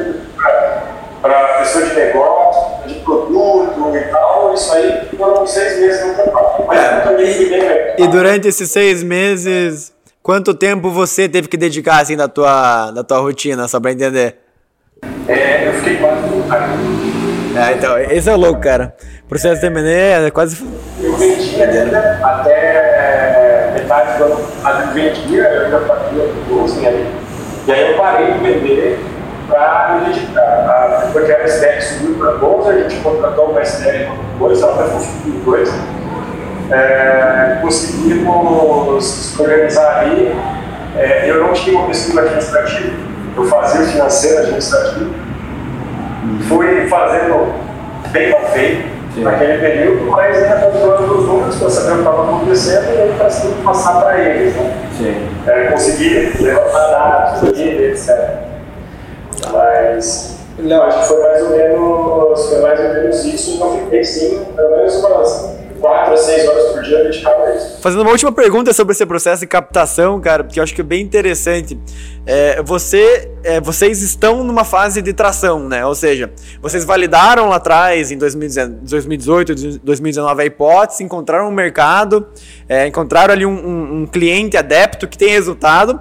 para pessoa de negócio, de produto e tal, isso aí foram seis meses no total. Mas É, eu também fui bem. E durante esses seis meses, quanto tempo você teve que dedicar assim da tua, da tua rotina, só pra entender? É, eu fiquei quase um É, então, esse é o louco, cara. Processo de M&A é quase... Eu vendia ainda até metade do ano vendia, eu ainda fazia closing ali. E aí eu parei de vender para me dedicar. A- Porque a SDR subiu para 12, a gente contratou uma SDR depois, ela vai funcionar depois. É, conseguimos se organizar ali. É, eu não tinha uma pesquisa administrativa, eu fazia o financeiro administrativo. Fui fazendo bem mal feito naquele período, mas ainda controlando os números para saber o que estava acontecendo e para sempre passar para eles. Né? É, conseguir levantar dados, etc. Mas eu acho que foi mais ou menos, foi mais ou menos isso, então fiquei sim, pelo menos umas 4 a 6 horas por dia dedicado a isso. Fazendo uma última pergunta sobre esse processo de captação, cara, porque eu acho que é bem interessante. É, você, é, vocês estão numa fase de tração, né? Ou seja, vocês validaram lá atrás, em 2018, 2019, a hipótese, encontraram um mercado, é, encontraram ali um, um- um cliente adepto que tem resultado.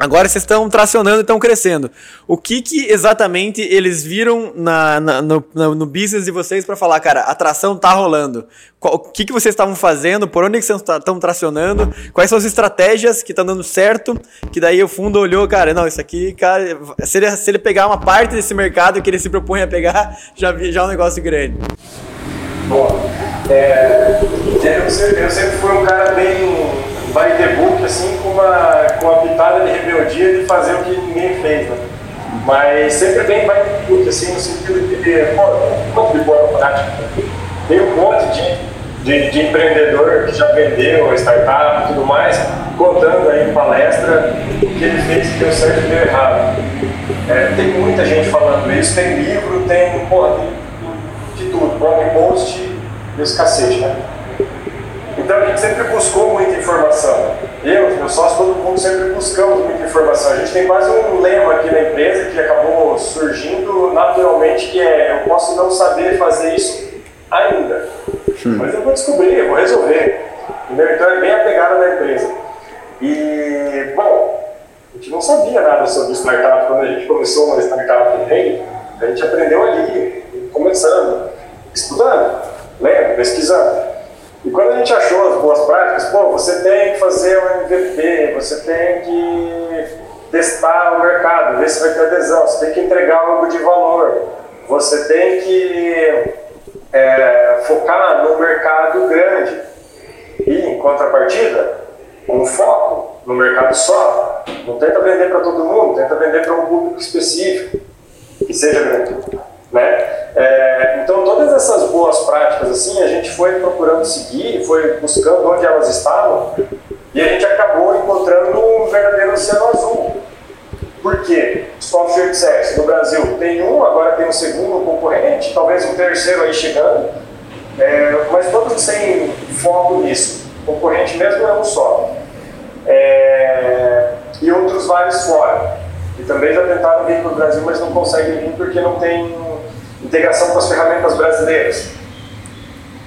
Agora vocês estão tracionando e estão crescendo. O que, que exatamente eles viram na, na no, no, business de vocês para falar, cara, a tração tá rolando? Qual, o que, que vocês estavam fazendo? Por onde que vocês estão tracionando? Quais são as estratégias que estão dando certo? Que daí o fundo olhou, cara, não, isso aqui, cara, se ele, se ele pegar uma parte desse mercado que ele se propõe a pegar, já, já é um negócio grande. Bom, é, eu, sempre, eu sempre fui um cara bem by the book, assim, com uma, com uma pitada de rebeldia de fazer o que ninguém fez, né? Mas sempre bem by the book, assim, no sentido de ter um monte de boa prática. Tem um monte de, de, de empreendedor que já vendeu startup e tudo mais, contando aí em palestra o que ele fez que deu certo e deu errado. É, tem muita gente falando isso, tem livro, tem, porra, tem de tudo, blog post e os cacete, né? Então a gente sempre buscou muita informação. Eu, meu sócio, todo mundo sempre buscamos muita informação. A gente tem quase um lema aqui na empresa que acabou surgindo naturalmente, que é eu posso não saber fazer isso ainda, hum. mas eu vou descobrir, eu vou resolver. Entendeu? Então é bem a pegada da empresa. E, bom, a gente não sabia nada sobre startup quando a gente começou uma startup também. A gente aprendeu ali, começando, estudando, lendo, pesquisando. E quando a gente achou as boas práticas, pô, você tem que fazer um MVP, você tem que testar o mercado, ver se vai ter adesão, você tem que entregar algo de valor, você tem que é, focar no mercado grande. E, em contrapartida, um foco no mercado só. Não tenta vender para todo mundo, tenta vender para um público específico, que seja grande. Né? É, então, todas essas boas práticas, assim, a gente foi procurando seguir, foi buscando onde elas estavam e a gente acabou encontrando um verdadeiro oceano azul. Por quê? Software de no Brasil tem um, agora tem um segundo concorrente, talvez um terceiro aí chegando, é, mas todos sem foco nisso. O concorrente mesmo é um só. É, e outros vários fora. E também já tentaram vir para o Brasil, mas não conseguem vir porque não tem integração com as ferramentas brasileiras.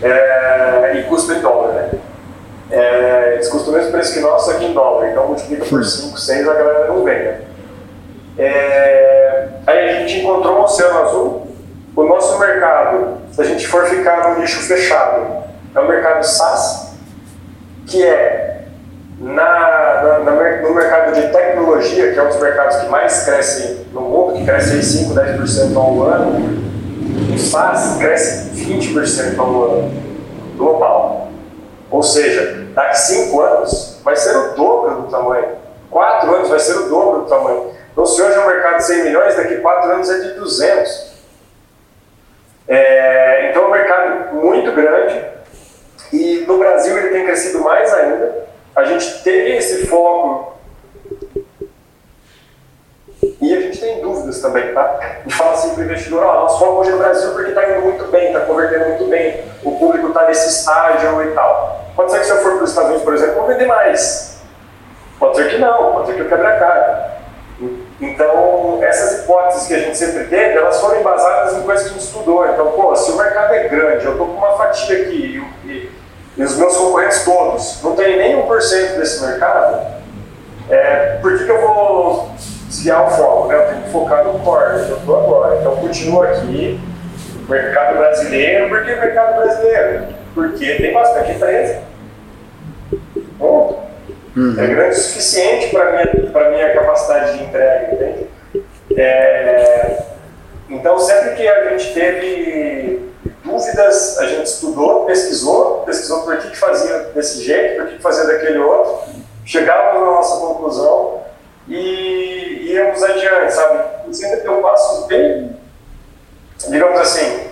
É, e custo em dólar, né? É, eles custam o mesmo preço que nós, aqui em dólar, então multiplica por 5, 6, a galera não vem, né? É, aí a gente encontrou um oceano azul. O nosso mercado, se a gente for ficar no nicho fechado, é o mercado SaaS, que é na, tecnologia, que é um dos mercados que mais cresce no mundo, que cresce 5, 10% ao ano, o SaaS cresce 20% ao ano global. Ou seja, daqui 5 anos vai ser o dobro do tamanho. 4 anos vai ser o dobro do tamanho. Então, se hoje é um mercado de 100 milhões, daqui 4 anos é de 200. É, então, é um mercado muito grande. E no Brasil ele tem crescido mais ainda. A gente teve esse foco e a gente tem dúvidas também, tá? Gente fala assim para o investidor, ó, nosso foco hoje no Brasil porque está indo muito bem, está convertendo muito bem, o público está nesse estágio e tal. Pode ser que se eu for para os Estados Unidos, por exemplo, vou vender mais. Pode ser que não, pode ser que eu quebre a cara. Então, essas hipóteses que a gente sempre teve, elas foram embasadas em coisas que a gente estudou. Então, pô, se o mercado é grande, eu estou com uma fatia aqui e, e, e, os meus concorrentes todos não tem nem 1% desse mercado, é, por que, que eu vou desviar o foco, né? Eu tenho que focar no core, eu estou agora. Então, continuo aqui, mercado brasileiro. Por que mercado brasileiro? Porque tem bastante empresa. Ponto. Uhum. É grande o suficiente para a minha, minha capacidade de entrega, entende? É, então, sempre que a gente teve dúvidas, a gente estudou, pesquisou, pesquisou por que, que fazia desse jeito, por que, que fazia daquele outro, chegávamos na nossa conclusão e íamos adiante, sabe? E sempre deu passos bem, digamos assim,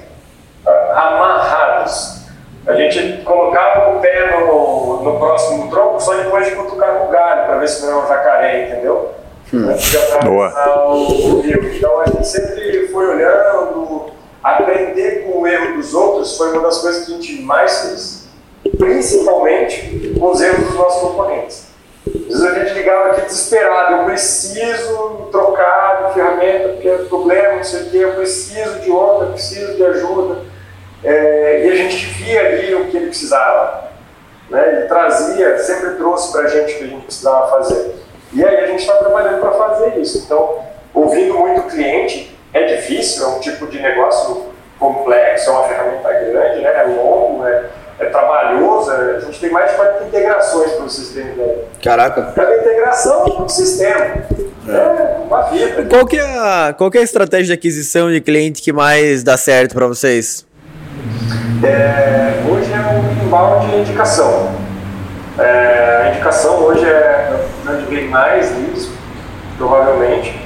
amarrados. A gente colocava o pé no, no próximo tronco só depois de cutucar com o galho, para ver se não é um jacaré, entendeu? Hum. Antes de atravessar o, o rio. Então a gente sempre foi olhando, aprender com o erro dos outros foi uma das coisas que a gente mais fez. Principalmente com os erros dos nossos concorrentes. Às vezes a gente ligava aqui desesperado, eu preciso trocar de ferramenta porque é problema, não sei o quê, eu preciso de outra, preciso de ajuda. É, e a gente via ali o que ele precisava. Né? Ele trazia, sempre trouxe para a gente o que a gente precisava fazer. E aí a gente está trabalhando para fazer isso. Então, ouvindo muito cliente é difícil, é um tipo de negócio complexo, é uma ferramenta grande, né? é longo, é, é trabalhoso. É, a gente tem mais de 40 integrações para o sistema. ideia. Caraca. Cada integração é um sistema. É. é uma vida. Qual que é, a, qual que é a estratégia de aquisição de cliente que mais dá certo para vocês? É, hoje é um inbound de indicação. É, a indicação hoje é onde vem mais leads, provavelmente.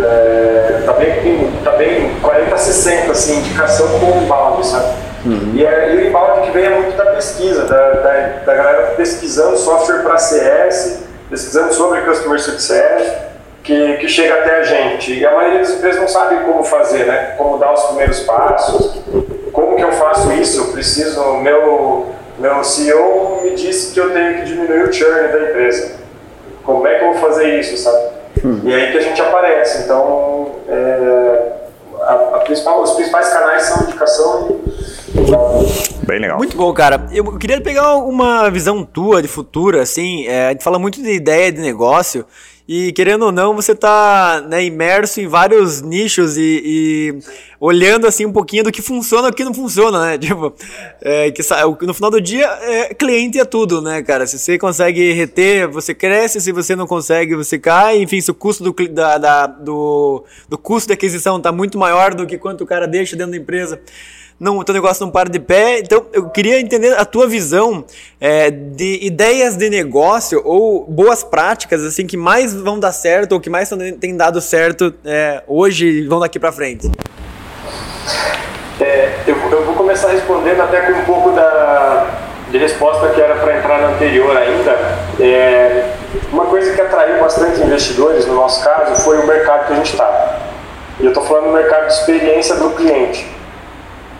É, tá bem, tá bem 40 a 60, assim, indicação com inbound, sabe? Uhum. E, é, e, o inbound que vem é muito da pesquisa, da, da, da galera pesquisando software para CS, pesquisando sobre Customer Success, que, que chega até a gente. E a maioria das empresas não sabe como fazer, né? Como dar os primeiros passos, como que eu faço isso? Eu preciso, meu, meu CEO me disse que eu tenho que diminuir o churn da empresa. Como é que eu vou fazer isso, sabe? Hum. E aí que a gente aparece. Então, é, a, a principal, os principais canais são indicação e. Bem legal. Muito bom, cara. Eu queria pegar uma visão tua de futuro, assim. É, a gente fala muito de ideia de negócio. E querendo ou não, você está né, imerso em vários nichos e, e, olhando assim um pouquinho do que funciona e o que não funciona, né? Tipo, é, que, no final do dia, é, cliente é tudo, né, cara? Se você consegue reter, você cresce, se você não consegue, você cai. Enfim, se o custo do, da, da do, do custo de aquisição está muito maior do que quanto o cara deixa dentro da empresa não, o teu negócio não para de pé. Então, eu queria entender a tua visão é, de ideias de negócio ou boas práticas assim que mais vão dar certo ou que mais têm dado certo é, hoje e vão daqui para frente. É, eu, eu, vou começar respondendo até com um pouco da, de resposta que era para entrar na anterior ainda. É, uma coisa que atraiu bastante investidores no nosso caso foi o mercado que a gente está. E eu estou falando do mercado de experiência do cliente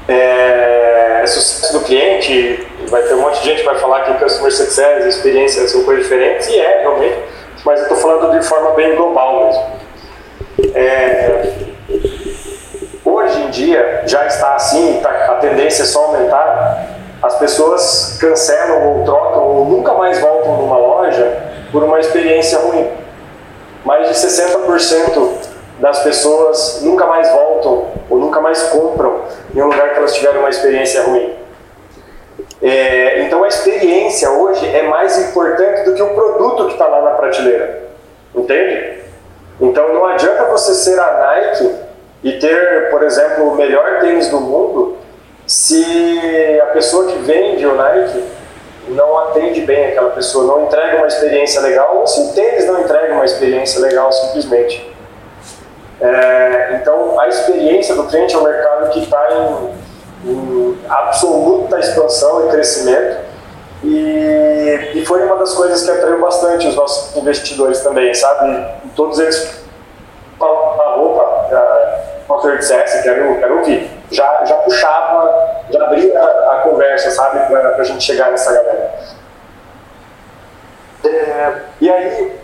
é, é, sucesso do cliente, vai ter um monte de gente que vai falar que customer success e experiência são coisas diferentes, e é, realmente, mas eu estou falando de forma bem global mesmo. É, hoje em dia já está assim, tá, a tendência é só aumentar, as pessoas cancelam ou trocam ou nunca mais voltam numa loja por uma experiência ruim. Mais de 60% das pessoas nunca mais voltam ou nunca mais compram em um lugar que elas tiveram uma experiência ruim. É, então a experiência hoje é mais importante do que o produto que está lá na prateleira. Entende? Então não adianta você ser a Nike e ter, por exemplo, o melhor tênis do mundo se a pessoa que vende o Nike não atende bem aquela pessoa, não entrega uma experiência legal, ou se o tênis não entrega uma experiência legal simplesmente. É, então, a experiência do cliente é um mercado que está em, em, absoluta expansão e crescimento. E, e, foi uma das coisas que atraiu bastante os nossos investidores também, sabe? Todos eles a roupa, a Third Sex, quero, quero ouvir. Já, já puxava, já abria a, a conversa, sabe? Para a gente chegar nessa galera. É, e aí,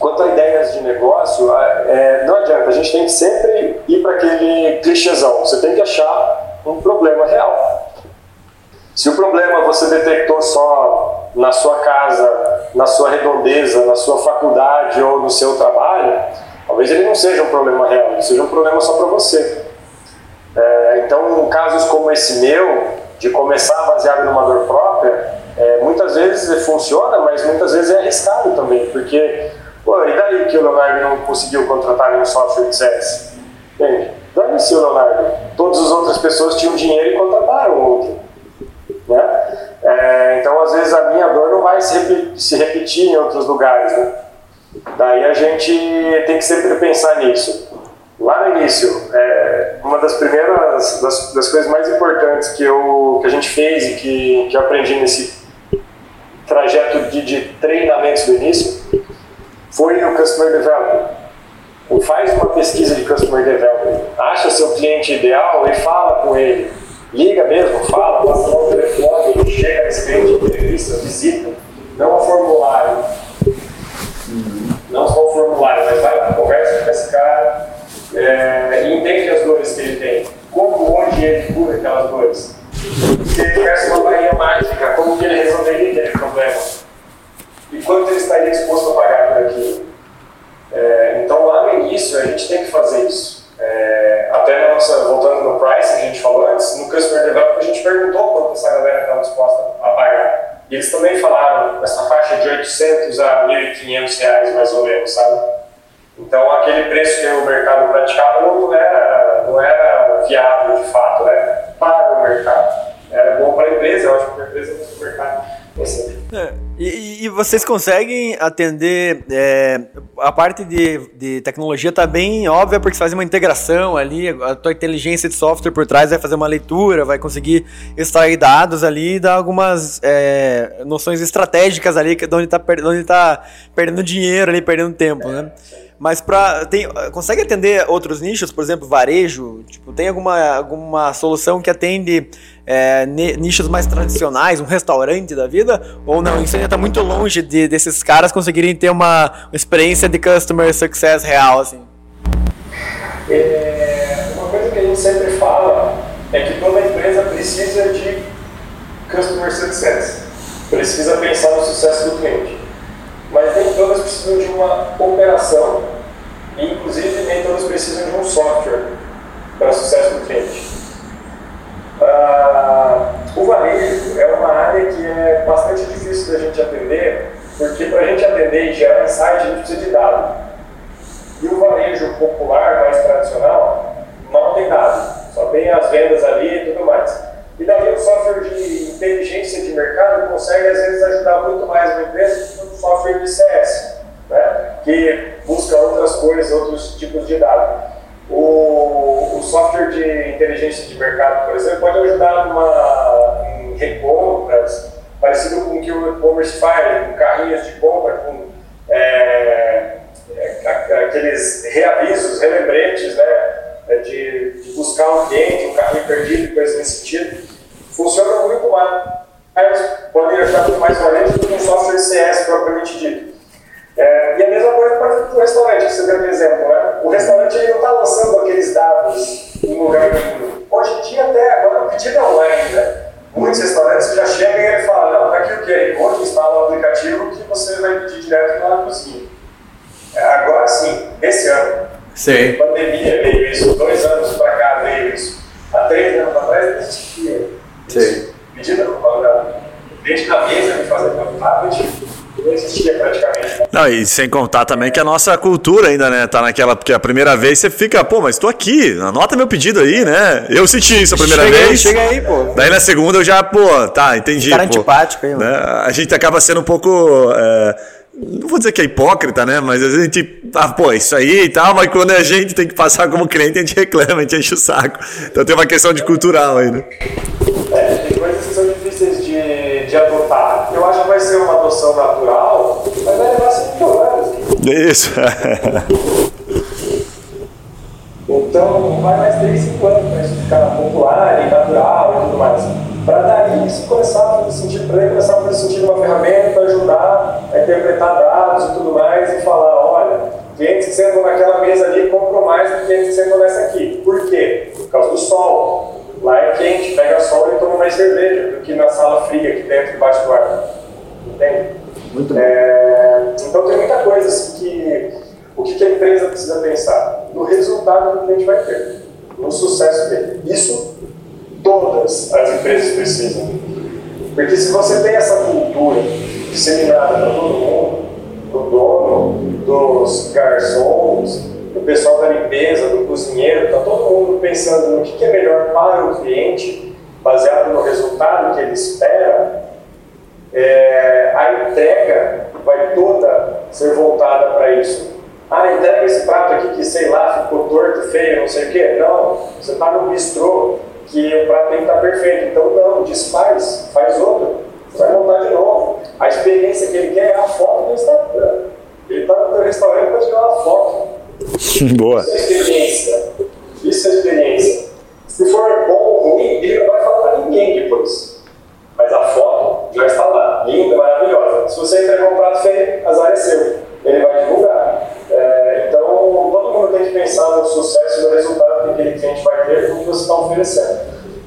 Quanto a ideias de negócio, é, não adianta, a gente tem que sempre ir para aquele clichêzão. Você tem que achar um problema real. Se o problema você detectou só na sua casa, na sua redondeza, na sua faculdade ou no seu trabalho, talvez ele não seja um problema real, ele seja um problema só para você. É, então, casos como esse meu, de começar baseado numa dor própria, é, muitas vezes funciona, mas muitas vezes é arriscado também, porque Pô, e daí que o Leonardo não conseguiu contratar nenhum software de CS? Entende? Dane-se o Leonardo. Todas as outras pessoas tinham dinheiro e contrataram outro. Né? É, então, às vezes, a minha dor não vai se repetir, se repetir em outros lugares. Né? Daí a gente tem que sempre pensar nisso. Lá no início, é, uma das primeiras, das, das, coisas mais importantes que, eu, que a gente fez e que, que eu aprendi nesse trajeto de, de treinamentos do início foi no Customer Development. Faz uma pesquisa de Customer Development. Acha seu cliente ideal e fala com ele. Liga mesmo, fala, passa o telefone, chega nesse cliente, entrevista, visita. Não a formulário. Não só o formulário, mas vai lá, conversa com esse cara é, e entende as dores que ele tem. Como hoje ele cura aquelas dores. Se ele tivesse uma varinha mágica, como que ele resolveria aquele problema? E quanto ele estaria disposto a pagar por aquilo. É, então, lá no início, a gente tem que fazer isso. É, até na nossa, voltando no price que a gente falou antes, no Customer Development a gente perguntou quanto essa galera estava disposta a pagar. E eles também falaram essa faixa de 800 a 1.500 reais, mais ou menos, sabe? Então, aquele preço que o mercado praticava não era, não era viável de fato, né? Para o mercado. Era bom para a empresa, eu acho que a empresa o mercado. É, e, e, vocês conseguem atender é, a parte de, de tecnologia está bem óbvia porque faz uma integração ali, a tua inteligência de software por trás vai fazer uma leitura, vai conseguir extrair dados ali e dar algumas é, noções estratégicas ali de onde está tá perdendo dinheiro ali, perdendo tempo, né? Mas para tem consegue atender outros nichos, por exemplo, varejo? Tipo, tem alguma, alguma solução que atende é, nichos mais tradicionais, um restaurante da vida? Ou não? Isso ainda está muito longe de, desses caras conseguirem ter uma, experiência de customer success real, assim. É, uma coisa que a gente sempre fala é que toda empresa precisa de customer success. Precisa pensar no sucesso do cliente mas nem todas precisam de uma operação, e inclusive nem todas precisam de um software para sucesso do cliente. Ah, o varejo é uma área que é bastante difícil da gente atender, porque para a gente atender e gerar insight, a gente precisa de dado. E o varejo popular, mais tradicional, não tem dado, só tem as vendas ali e tudo mais. E daí o software de inteligência de mercado consegue, às vezes, ajudar muito mais uma empresa que um software de CS, né? que busca outras coisas, outros tipos de dados. O, o software de inteligência de mercado, por exemplo, pode ajudar numa, em recompras, parecido com o que o e-commerce faz, com carrinhos de compra, com é, é, aqueles reavisos, relembretes, né? É de, de, buscar um cliente, um carrinho perdido, coisas nesse sentido funciona muito mais, podem achar muito mais valente do que um software CS propriamente dito. É, e a mesma coisa para o restaurante, você deu um exemplo. Né? O restaurante ele não está lançando aqueles dados em lugar nenhum. Hoje em dia, até agora, o pedido é online. Né? Muitos restaurantes já chegam e ele fala: Não, está aqui o quê? Hoje instala o aplicativo que você vai pedir direto na cozinha. É, agora sim, esse ano. Sim. Pandemia veio isso, dois anos para cá veio isso. Há três anos atrás não existia. Sim. Medida dentro da mesa de fazer tablet não existia praticamente. Não, e sem contar também que a nossa cultura ainda, né, tá naquela, porque a primeira vez você fica, pô, mas tô aqui, anota meu pedido aí, né? Eu senti isso a primeira chega vez. Aí, chega aí, pô. Daí na segunda eu já, pô, tá, entendi. Cara pô, antipático aí, mano. Né? A gente acaba sendo um pouco. É, não vou dizer que é hipócrita, né? Mas a gente, ah, pô, isso aí e tal, mas quando a gente tem que passar como cliente, a gente reclama, a gente enche o saco. Então tem uma questão de cultural aí, né? É, tem coisas que são difíceis de, de adotar. Eu acho que natural, mas vai levar cinco anos. Isso. então, vai mais 3, 5 anos para isso ficar popular e natural e tudo mais. Para daí isso começar a fazer sentido, para ele começar a fazer sentido uma ferramenta para ajudar a interpretar dados e tudo mais e falar, olha, clientes que sentam naquela mesa ali compram mais do que clientes que sentam nessa aqui. Por quê? Por causa do sol. Lá é quente, pega sol e toma mais cerveja do que na sala fria aqui dentro, debaixo do ar. Entende? Muito. É, então tem muita coisa assim que o que a empresa precisa pensar? No resultado que o cliente vai ter, no sucesso dele. Isso todas as empresas precisam. Porque se você tem essa cultura disseminada para todo mundo, do dono, dos garçons, do pessoal da limpeza, do cozinheiro, está todo mundo pensando no que é melhor para o cliente, baseado no resultado que ele espera, é, a entrega vai toda ser voltada para isso. Ah, entrega esse prato aqui que, sei lá, ficou torto, feio, não sei o quê. Não, você está no bistrô, que o prato tem que estar tá perfeito. Então, não, desfaz, faz outro. Vai montar de novo. A experiência que ele quer é a foto do Instagram. Ele está no restaurante para tirar uma foto. Boa. Isso é experiência. Isso é experiência. Se for bom ou ruim, ele não vai falar para ninguém depois. Mas a foto já está lá, linda, maravilhosa. Se você entregar um prato feio, azar é seu. Ele vai divulgar. É, então, todo mundo tem que pensar no sucesso e no resultado que aquele cliente vai ter com o que você está oferecendo.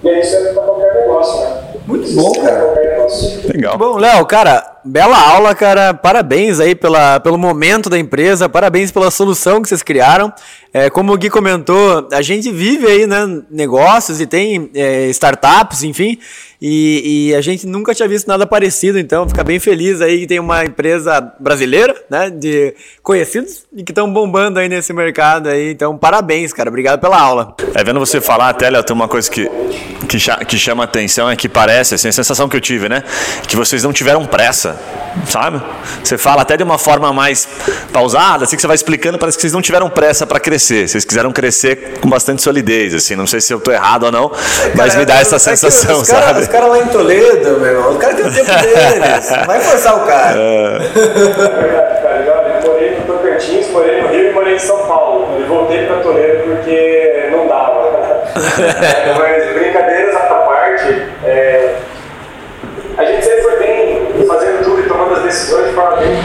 E é isso é para qualquer negócio, né? Muito bom, cara. Qualquer negócio. Legal. Bom, Léo, cara, bela aula, cara. Parabéns aí pela, pelo momento da empresa, parabéns pela solução que vocês criaram. É, como o Gui comentou, a gente vive aí, né, negócios e tem é, startups, enfim, e, e, a gente nunca tinha visto nada parecido, então fica bem feliz aí que tem uma empresa brasileira, né, de conhecidos e que estão bombando aí nesse mercado aí. Então, parabéns, cara. Obrigado pela aula. É, vendo você falar até, tem uma coisa que, que, que chama atenção, é que parece, assim, a sensação que eu tive, né, que vocês não tiveram pressa, sabe? Você fala até de uma forma mais pausada, assim que você vai explicando, parece que vocês não tiveram pressa para crescer. Vocês quiseram crescer com bastante solidez, assim. Não sei se eu tô errado ou não, mas me dá essa é sensação, os cara, sabe? Os caras lá em Toledo, meu irmão, os caras têm o tempo deles. Vai forçar o cara. É. Eu morei no Tocantins, morei no Rio e morei em São Paulo. E voltei para Toledo porque não dava. mas brincadeiras à parte, é, a gente sempre foi bem fazendo tudo e tomando as decisões de forma bem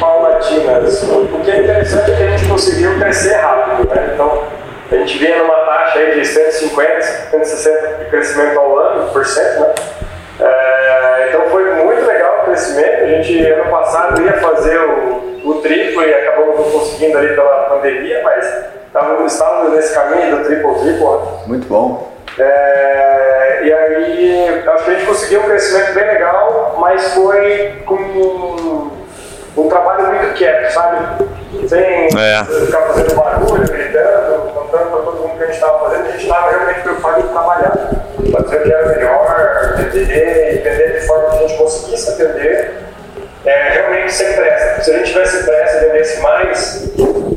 paulatinas. O que é interessante é que a gente conseguiu crescer rápido. Né? Então, a gente vinha numa taxa aí de 150, 160 de crescimento ao ano, por cento, né? É, então foi muito legal o crescimento. A gente, ano passado, ia fazer o, o triplo e acabamos não conseguindo ali pela pandemia, mas estávamos, nesse caminho do triplo triplo. Né? Muito bom. É, e aí, acho que a gente conseguiu um crescimento bem legal, mas foi com um trabalho muito quieto, sabe? Sem é. ficar fazendo barulho, gritando, contando para todo mundo que a gente estava fazendo, a gente estava realmente preocupado em trabalhar, fazer o que era melhor, entender, entender de forma que a gente conseguisse atender, é, realmente sem pressa. Se a gente tivesse pressa e vendesse mais,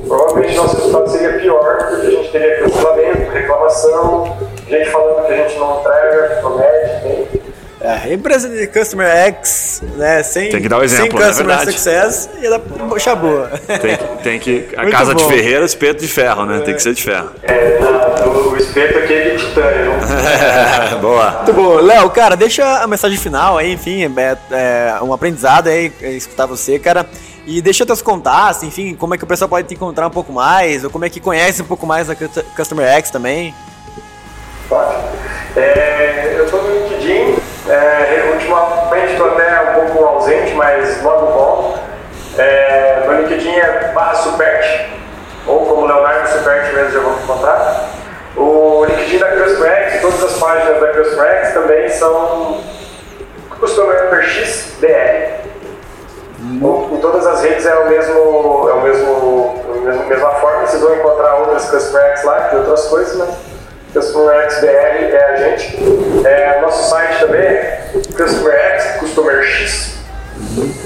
provavelmente nosso resultado seria pior, porque a gente teria cancelamento, reclamação, gente falando que a gente não entrega, promete, tem. É, empresa de Customer X, né, sem, tem que dar um exemplo, sem Customer Success, ia dar puxa boa. Tem, tem que, a Muito casa bom. de ferreiro, espeto de ferro, né, é. tem que ser de ferro. É, o, o espeto aqui é de titânio. É, boa. Muito bom. Léo, cara, deixa a mensagem final aí, enfim, é, é um aprendizado aí, é escutar você, cara. E deixa teus contatos, enfim, como é que o pessoal pode te encontrar um pouco mais, ou como é que conhece um pouco mais a Customer X também. É, eu estou no LinkedIn, é, ultimamente estou até um pouco ausente, mas logo volto. É, meu LinkedIn é barra Supert, ou como Leonardo Supert mesmo já vou encontrar. O LinkedIn da CustomerX, todas as páginas da CustomerX também são Customer BR. Em todas as redes é o mesmo, é o mesmo, a mesma, forma, vocês vão encontrar outras CustomerX lá, de outras coisas, mas CustomerX BR é a gente. É, nosso site também é CustomerX,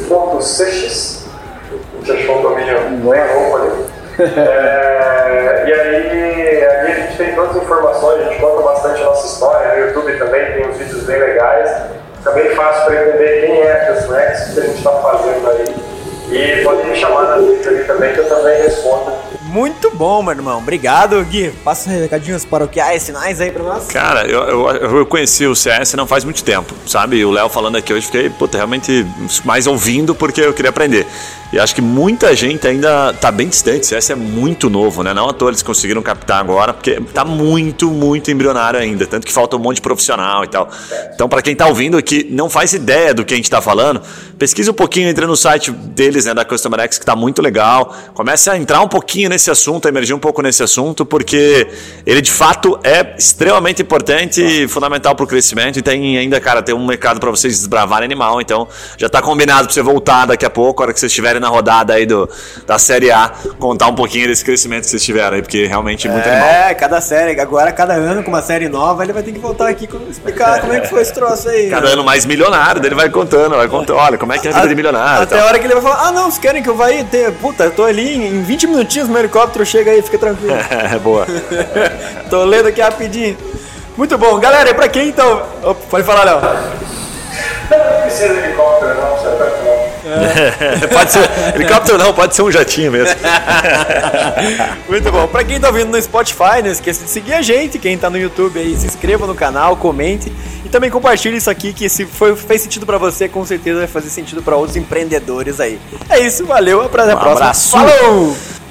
CustomerX.cx. Você achou um domínio bem roubo ali. É, e aí, ali a gente tem todas as informações, a gente conta bastante a nossa história. No YouTube também tem uns vídeos bem legais. Fica bem fácil para entender quem é a CustomerX, o que a gente está fazendo aí. E pode me chamar na ali também, que eu também respondo muito bom, meu irmão. Obrigado, Gui. Passa recadinhos paroquiais, sinais aí pra nós. Cara, eu, eu, eu, conheci o CS não faz muito tempo, sabe? E o Léo falando aqui hoje, fiquei, puta, realmente mais ouvindo porque eu queria aprender. E acho que muita gente ainda está bem distante. CS é muito novo, né? Não à toa eles conseguiram captar agora, porque está muito, muito embrionário ainda. Tanto que falta um monte de profissional e tal. Então, para quem está ouvindo aqui, não faz ideia do que a gente está falando, pesquise um pouquinho, entre no site deles, né, da Customer X, que está muito legal. Comece a entrar um pouquinho nesse assunto, a emergir um pouco nesse assunto, porque ele de fato é extremamente importante e fundamental para o crescimento. E tem ainda, cara, tem um mercado para vocês desbravarem animal. Então, já está combinado para você voltar daqui a pouco, a hora que vocês estiverem na rodada aí do, da Série A, contar um pouquinho desse crescimento que vocês tiveram aí, porque realmente é muito animal. É, cada série, agora cada ano com uma série nova, ele vai ter que voltar aqui explicar como é que foi esse troço aí. Cada ano mais milionário, ele vai contando, vai contando, olha, como é que é a vida a, de milionário. Até a hora que ele vai falar, ah não, vocês querem que eu vá aí ter, puta, eu tô ali em 20 minutinhos, meu helicóptero chega aí, fica tranquilo. É, boa. tô lendo aqui rapidinho. Muito bom. Galera, e pra quem então... Opa, pode falar, Léo. Não precisa de helicóptero, não, você tá é. pode ser helicóptero não, pode ser um jatinho mesmo. Muito bom. Para quem tá ouvindo no Spotify, não esqueça de seguir a gente. Quem tá no YouTube aí, se inscreva no canal, comente e também compartilhe isso aqui que se foi, fez sentido para você, com certeza vai fazer sentido para outros empreendedores aí. É isso, valeu, até a um próxima. Abraço. Falou!